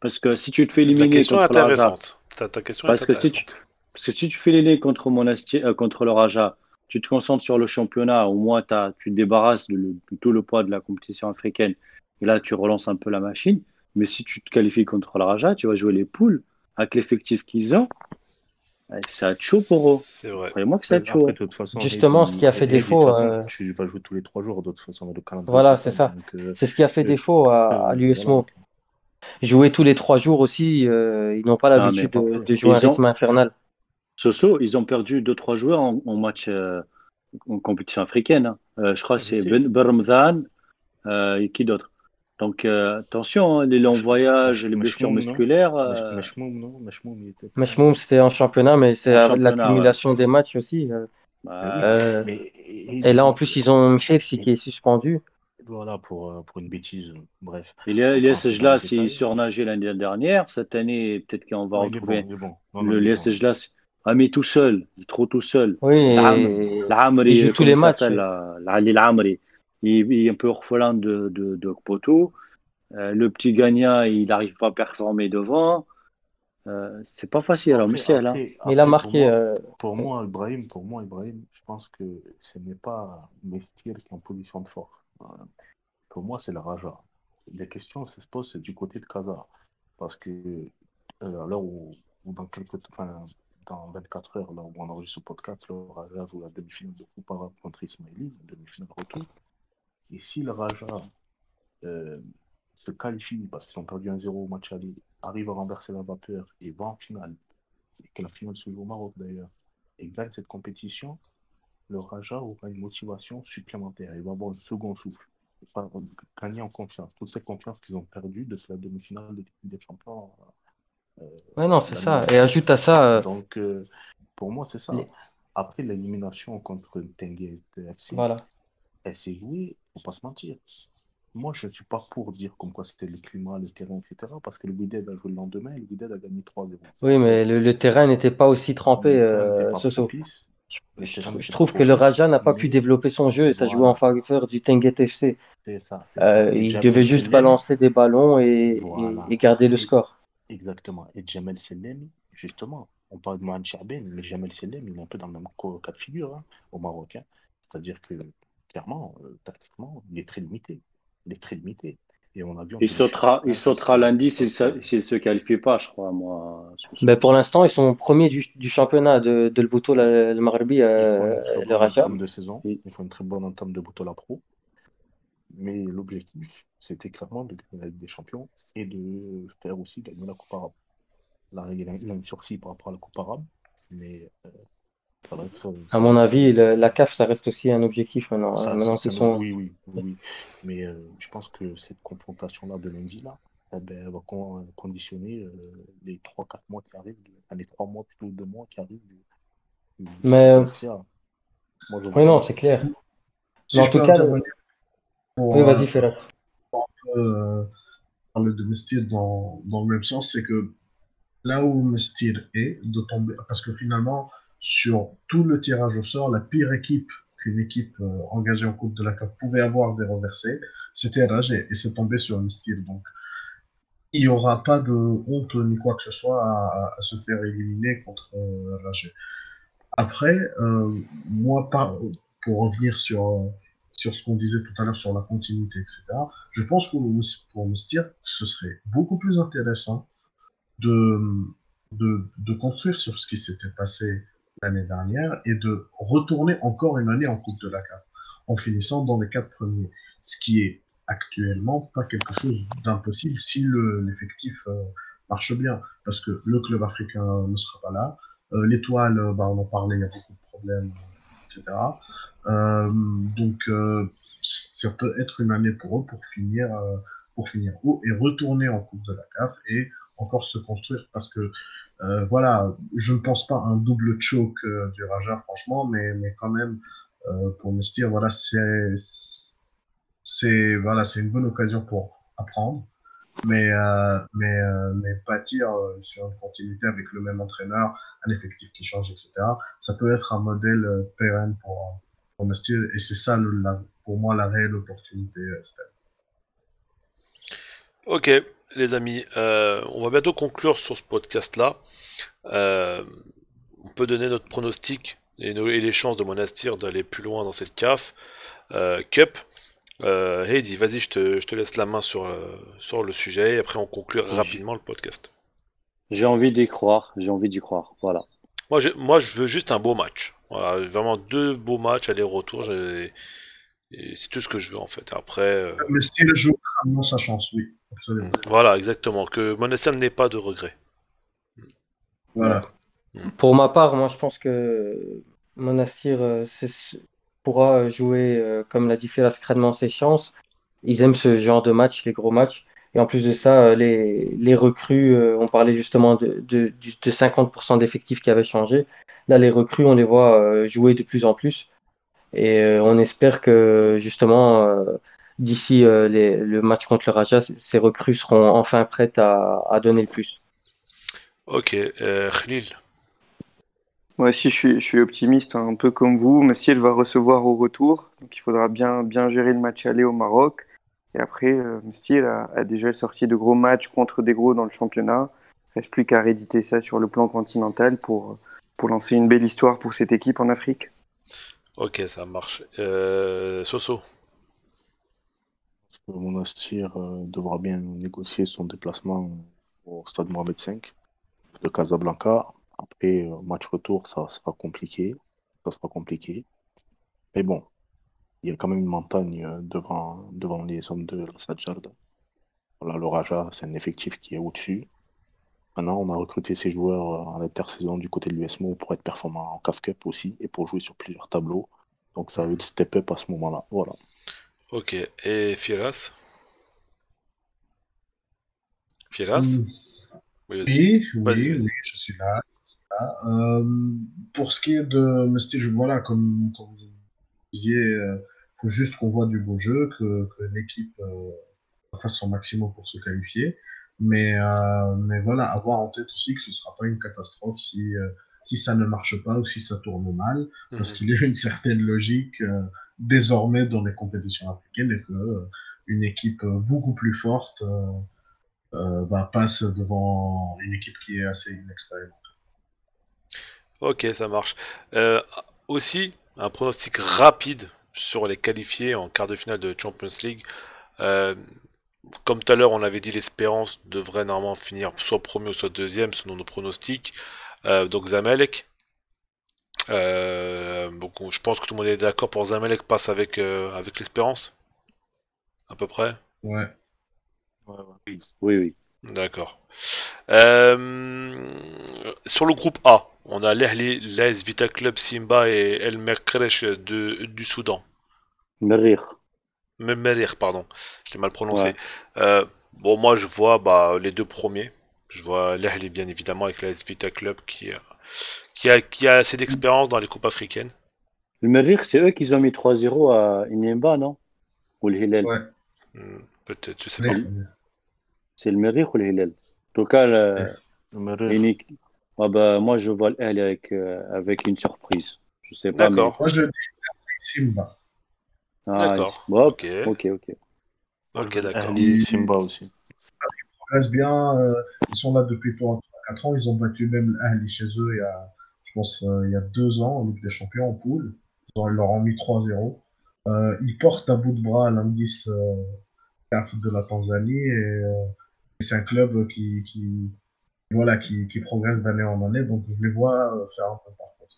Parce que si tu te fais éliminer. Ta question contre intéressante. Ta, question parce, est que si tu, parce que si tu fais l'éliminer contre, Monastir, euh, contre le Raja, tu te concentres sur le championnat, au moins tu te débarrasses de, tout le poids de la compétition africaine. Et là, tu relances un peu la machine. Mais si tu te qualifies contre le Raja, tu vas jouer les poules avec l'effectif qu'ils ont. Ça être chaud pour eux. C'est vrai. Croyez-moi que ça être chaud. Justement, ce qui a fait défaut. Euh... Tu vas jouer tous les trois jours, de toute façon, le calendrier. Voilà, c'est ça. Euh, c'est ce qui a fait défaut à, à l'USMO. Jouer tous les trois jours aussi, euh, ils n'ont pas l'habitude de, de, jouer un rythme infernal. Soso, ils ont perdu deux trois joueurs en, en match euh, en compétition africaine. Hein. Euh, je crois que c'est Ben Bermzan et qui d'autre? Donc euh, attention, hein, les longs voyages, les blessures musculaires. Euh, c'était en championnat, mais c'est l'accumulation des matchs aussi. Euh. Bah, et, là, en plus, ils ont Chelsea qui est suspendu. Voilà, pour, pour une bêtise. Bref. Il y a, il y a là s'il surnageait l'année dernière. Cette année, peut-être qu'on va retrouver bon, bon. le là Ah, mais tout seul, trop tout seul. Oui, il joue tous les matchs. L'Amri il, est un peu orphelin de, de, de Poto. Euh, le petit gagnant, il n'arrive pas à performer devant. Euh, c'est pas facile, alors, Michel. Hein. il a marqué. Euh, pour moi, Ibrahim, pour moi, Ibrahim, je pense que ce n'est pas Mestir qui est en position de force. Pour moi, c'est le Raja. Les questions se posent c'est du côté de Kaza. Parce que là où, dans quelques enfin, dans 24 heures, là où on enregistre ce podcast, le Raja joue la demi-finale de Coupe contre Ismaili, demi-finale retour. Et si le Raja euh, se qualifie parce qu'ils ont perdu 1-0 au match aller, arrive à renverser la vapeur et va en finale, et que la finale se joue au Maroc d'ailleurs, et gagne cette compétition, le Raja aura une motivation supplémentaire. Il va avoir un second souffle. Il va gagner en confiance. Toute cette confiance qu'ils ont perdue de la demi-finale des Champions. Euh, ouais, non, c'est ça. Et ajoute à ça. Euh, Donc, euh, pour moi, c'est ça. Après l'élimination contre Tengue FC, voilà elle s'est jouée, faut pas se mentir. Moi, je ne suis pas pour dire comme quoi c'était le climat, le terrain, etc. Parce que le Wydad a joué le lendemain et le Wydad a gagné 3-0. Oui, mais le, terrain n'était pas aussi trempé, euh, Je, trouve que le Raja n'a pas pu développer son jeu et ça jouait en faveur du Tenguet FC. Ça, euh, il devait juste balancer des ballons et, et, garder le score. Exactement. Et Jamel Selem, justement, on parle de Mohamed Charben, mais Jamel Selem, il est un peu dans le même cas de figure hein, au Maroc. Hein. C'est-à-dire que clairement, euh, tactiquement, il est très limité. Il est très limité. Et on a vu, il sautera, il sautera lundi s'il ne se qualifie pas, je crois, moi. Ben pour l'instant, ils sont premiers du, du championnat de, de le Bouto, le Marbi, euh, le Raja. de saison. Ils font une très bonne entame de Bouto la Pro. Mais l'objectif, c'était clairement de gagner la Ligue des Champions et de faire aussi gagner la Coupe arabe. Là, il y a une sursis par rapport à la Coupe arabe, mais euh, à mon avis, la CAF, ça reste aussi un objectif maintenant. Hein. oui, oui, oui, Mais euh, je pense que cette confrontation-là de lundi, là, eh ben, va conditionner euh, les 3-4 mois qui arrivent, les 3 mois plutôt 2 mois qui arrivent. Mais. Euh, oui, non, c'est clair. en tout cas. Oui, vas-y, fais-le. parler de Mestir dans, dans le même sens, c'est que là où Mestir est, de tomber. Parce que finalement sur tout le tirage au sort, la pire équipe qu'une équipe euh, engagée en Coupe de la CAF pouvait avoir des reversés, c'était Ragé, et c'est tombé sur style. Donc, il n'y aura pas de honte ni quoi que ce soit à, se faire éliminer contre euh. Après, euh, moi, pour revenir sur, sur ce qu'on disait tout à l'heure sur la continuité, etc., je pense que pour Mystir, ce serait beaucoup plus intéressant de, de construire sur ce qui s'était passé l'année dernière et de retourner encore une année en Coupe de la CAF en finissant dans les quatre premiers, ce qui est actuellement pas quelque chose d'impossible si l'effectif euh, marche bien, parce que le club africain ne sera pas là, euh, l'étoile, euh, bah, on en parlait, il y a beaucoup de problèmes, etc. donc ça peut être une année pour eux pour finir, pour finir haut et retourner en Coupe de la CAF et encore se construire parce que voilà, je ne pense pas un double choke du Raja franchement, mais, mais quand même pour me dire voilà c'est c'est voilà c'est une bonne occasion pour apprendre mais, euh, mais, euh, mais bâtir euh, sur une continuité avec le même entraîneur, un effectif qui change, etc. Ça peut être un modèle euh, pérenne pour, pour style et c'est ça, le, la, pour moi, la réelle opportunité. Ok, les amis, on va bientôt conclure sur ce podcast-là. on peut donner notre pronostic et, et, les chances de Monastir d'aller plus loin dans cette CAF Cup. Euh, Heidi, vas-y, je te, je te, laisse la main sur, euh, sur le sujet et après on conclut rapidement le podcast. J'ai envie d'y croire, j'ai envie d'y croire, voilà. Moi je, moi, je veux juste un beau match. Voilà, vraiment deux beaux matchs aller-retour. C'est tout ce que je veux en fait. Après. Euh... Mais si le joue vraiment sa chance, oui, absolument. Voilà, exactement. Que Monessam n'ait pas de regrets. Voilà. Pour ma part, moi je pense que Monastir, euh, pourra jouer, euh, comme l'a dit Félas, crânement ses chances. Ils aiment ce genre de match, les gros matchs. Et en plus de ça, euh, les, les recrues, euh, on parlait justement de, de, de 50% d'effectifs qui avaient changé. Là, les recrues, on les voit jouer de plus en plus. Et on espère que justement, d'ici le match contre le Raja, ces recrues seront enfin prêtes à, à donner le plus. Ok, euh, Khalil. Moi aussi, je suis, je suis optimiste, hein, un peu comme vous. Messiel va recevoir au retour, donc il faudra bien, bien gérer le match aller au Maroc. Et après, euh, Mestier a, a, déjà sorti de gros matchs contre des gros dans le championnat. Il reste plus qu'à rééditer ça sur le plan continental pour, pour lancer une belle histoire pour cette équipe en Afrique. Ok, ça marche. Euh, Soso Monastir euh, devra bien négocier son déplacement au stade Mohamed V de Casablanca. Après, euh, match retour, ça sera compliqué. Ça sera compliqué. Mais bon, il y a quand même une montagne devant, devant les hommes de la Sadjard. Voilà, le Raja, c'est un effectif qui est au-dessus. Maintenant, on a recruté ces joueurs euh, à l'intersaison du côté de l'USMO pour être performants en CAF Cup aussi et pour jouer sur plusieurs tableaux. Donc ça a eu le step up à ce moment-là. Voilà. Ok. Et Fieras? Fieras? Mmh. Oui, oui, oui, je suis là. Euh, pour ce qui est de voilà, comme, comme vous disiez, il euh, faut juste qu'on voit du beau jeu, que, que l'équipe euh, fasse son maximum pour se qualifier. Mais, euh, mais voilà, avoir en tête aussi que ce sera pas une catastrophe si, euh, si ça ne marche pas ou si ça tourne mal, mmh. parce qu'il y a une certaine logique désormais dans les compétitions africaines et que une équipe beaucoup plus forte bah, passe devant une équipe qui est assez inexpérimentée. Ok, ça marche. Euh, aussi, un pronostic rapide sur les qualifiés en quart de finale de Champions League. Euh, comme tout à l'heure, on avait dit l'Espérance devrait normalement finir soit premier ou soit deuxième selon nos pronostics. Euh, donc Zamalek. Euh, donc, je pense que tout le monde est d'accord pour Zamalek passe avec, euh, avec l'Espérance. À peu près. Ouais. ouais, ouais. Oui, oui. D'accord. Euh, sur le groupe A, on a l'Ahli, l'AS Vita Club, Simba et El Merkresh de, du Soudan. Merir. Merir, pardon. J'ai mal prononcé. Ouais. Euh, bon, moi, je vois bah, les deux premiers. Je vois l'Ahli, bien évidemment, avec l'AS Vita Club qui, euh, qui, a, qui a assez d'expérience dans les coupes africaines. Le Merir, c'est eux qui ont mis 3-0 à Inemba, non? Ou le Hillel Ouais. Hmm, Peut-être, je sais pas. C'est le Merir ou le Hillel En tout cas, le, Le. Ah bah, moi, je vois l'Ahli avec, euh, avec une surprise. Je sais pas. D'accord. Moi, je dis Simba. Ah, D'accord. Bon, Ok. ok, ok. Ok, d'accord. Ahli, Simba aussi. Ils progressent bien. euh, ils sont là depuis 3 4 ans. Ils ont battu même l'Ahli chez eux il y a, je pense, euh, il y a deux ans en Ligue des Champions en poule. Ils, ont, ils leur ont mis 3-0. Euh, ils portent à bout de bras l'indice euh, CAF de la Tanzanie et euh, c'est un club qui, qui, voilà, qui, qui progresse d'année en année. Donc je les vois euh, faire un peu par contre.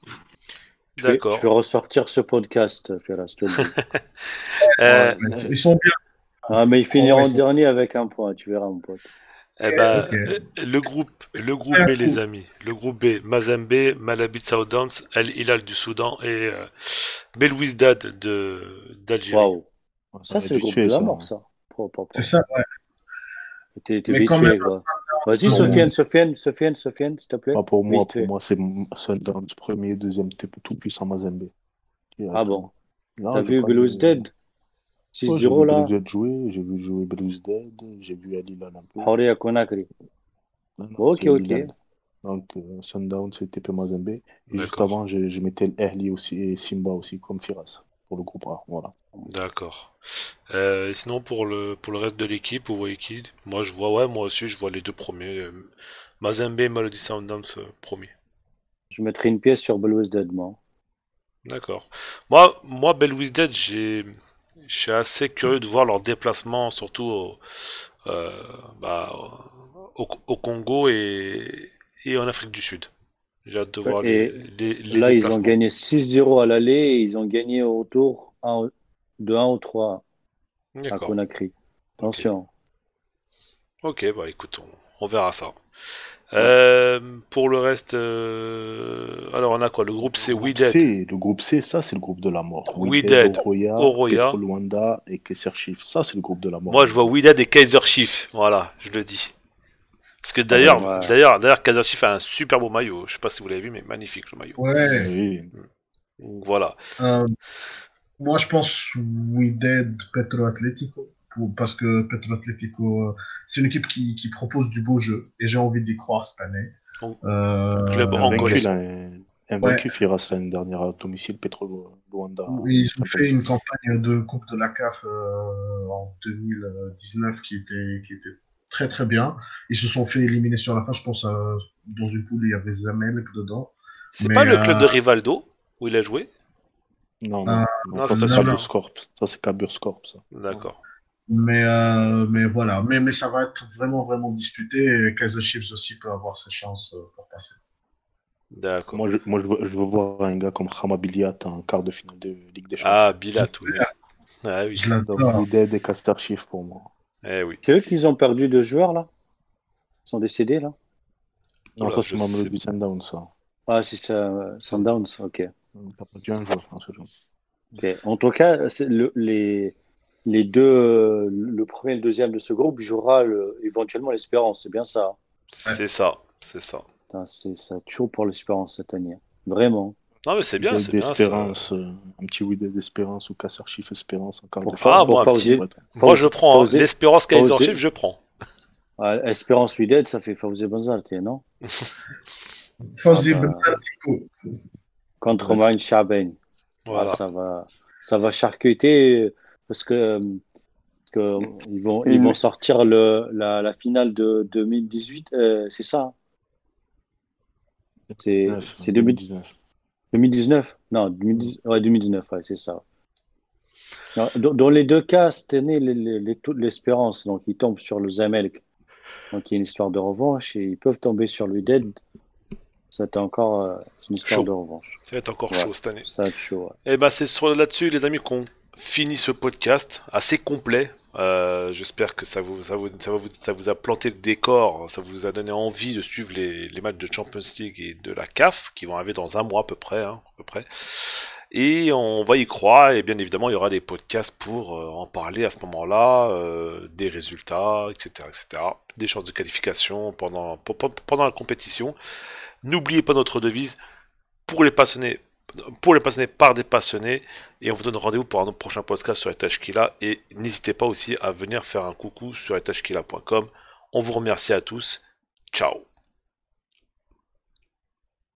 Je vais, D'accord. je vais ressortir ce podcast, dis. Euh, ils sont bien. Ah, mais ils finiront Ouais, c'est- dernier avec un point, tu verras, mon pote. Eh ben, euh, le groupe, le groupe B, les amis. Le groupe B, Mazembe, Malabit Soundance, Al Hilal du Soudan et euh, Belouizdad de d'Algérie. Waouh. Ça, c'est le groupe de la ça. mort, ça. Propre, propre. C'est ça, ouais. T'es vite même, quoi. Vas-y. Sofiane, Sofiane, Sofiane, Sofiane, s'il te plaît. Pas pour moi, pour moi, c'est Sundowns premier, deuxième, tout puissant Mazembe. Ah bon? T'as j'ai vu j'ai vu 6-0 là Belouizdad jouer, j'ai vu jouer Belouizdad, j'ai vu Al Hilal un peu. Horia Conakry. Non, non, Ok, ok. Donc, euh, Sundowns, c'est TP Mazembe. Et juste avant, je, je mettais l'Ahli aussi et Simba aussi comme Firas pour le groupe A. Voilà. D'accord. Euh, sinon, pour le, pour le reste de l'équipe, vous voyez qui? Moi, je vois, ouais, moi aussi, je vois les deux premiers. euh, Mazembe et Melody Sundance euh, premiers. Je mettrai une pièce sur Belouizdad, moi. D'accord. Moi, moi, Belouizdad, j'ai, je suis assez curieux de voir leur déplacement, surtout au, bah, au, au Congo et, et en Afrique du Sud. J'ai hâte de voir Et les, les, les Là, ils ont déplacements. gagné 6-0 à l'aller et ils ont gagné au retour 1 de 1 ou 3 à. Conakry. Attention. Ok, bah écoute, on, on verra ça. Euh, pour le reste, euh, alors on a quoi? Le groupe Le groupe Wydad. C, le groupe C, ça, c'est le groupe de la mort. Wydad, Wydad, Oroya, Oroya. Petro Luanda et Kaiser Chiefs. Ça, c'est le groupe de la mort. Moi, je vois Wydad et Kaiser Chiefs. Voilà, je le dis. Parce que d'ailleurs, ouais. d'ailleurs, d'ailleurs, Kaiser Chiefs a un super beau maillot. Je sais pas si vous l'avez vu, mais magnifique le maillot. Ouais. Oui. Donc voilà. Euh, moi, je pense Wydad Petro Atlético. Pour, parce que Petro Atlético, euh, c'est une équipe qui, qui propose du beau jeu. Et j'ai envie d'y croire cette année. Oh. Euh, Club angolais. là, un- invaincu Firas l'année dernière à domicile, Petro Luanda. Ils ont fait une campagne de Coupe de la CAF euh, en 2019 qui était, qui était très très bien. Ils se sont fait éliminer sur la fin, je pense, euh, dans une poule, il y avait Zamelk dedans. C'est pas le club euh, de Rivaldo où il a joué? Non, non, Ah, non, non, ça, c'est Corp. Ça, c'est Cabur Corp, ça. D'accord. Mais, euh, mais voilà, mais, mais ça va être vraiment vraiment disputé. Et Kaiser Chiefs aussi peut avoir ses chances euh, pour passer. D'accord. Moi, je, moi je, veux, je veux voir un gars comme Hama Biliat en quart de finale de Ligue des Champions. Ah, Bilat, oui. Ah oui. Je Donc, l'adore. Wydad et Kaiser Chiefs pour moi. Eh oui. C'est eux qui ont perdu deux joueurs, là? Ils sont décédés, là? Non, Oula, ça, c'est Mamelody Sundowns, ça. Ah, c'est ça, euh, Sundowns, ok. T'as perdu un joueur, en ce genre. Ok. En tout cas, le- les, les deux, le premier et le deuxième de ce groupe jouera le- éventuellement l'Espérance, c'est bien ça. hein? C'est ça. C'est ça. C'est ça chaud pour l'Espérance cette année. Vraiment. Non, mais c'est bien, c'est bien. ça. d'Espérance, euh, un petit Wydad d'Espérance ou Kaiser Chiefs Espérance en quart Pour Fa- Ah, pour petit- Moi, je prends hein. L'Espérance Kaiser Fawzi- Chiefs, je prends. Ah, Espérance Wydad, ça fait Fawzi Benzarte, non? Fawzi Ah Contre Romain Chaben. Voilà. ça va, ça va charcuter parce que, parce que ils vont, ils vont sortir le, la, la finale de 2018, euh, c'est ça. hein? C'est c'est 2019. 2019 Non, 2010 ouais, 2019, ouais, c'est ça. Dans, dans les deux cas, cette année, les, les, les taux de l'espérance, donc ils tombent sur le Zamelk, donc il y a une histoire de revanche, et ils peuvent tomber sur le Dead. Encore euh, une histoire Chaud. de revanche. Ça va être encore Ouais. chaud cette année. Ça va être chaud. ouais. Et ben c'est sur là-dessus les amis qu'on finit ce podcast assez complet. Euh, J'espère que ça vous, ça, vous, ça, vous, ça vous a planté le décor, ça vous a donné envie de suivre les, les matchs de Champions League et de la CAF qui vont arriver dans un mois à peu près, hein, à peu près. Et on va y croire et bien évidemment il y aura des podcasts pour euh, en parler à ce moment-là, euh, des résultats, etc., etc., des chances de qualification pendant pe- pe- pendant la compétition. N'oubliez pas notre devise pour les passionnés pour les passionnés par des passionnés. Et on vous donne rendez-vous pour un prochain podcast sur Etachkila. Et n'hésitez pas aussi à venir faire un coucou sur etachkila.com. On vous remercie à tous. Ciao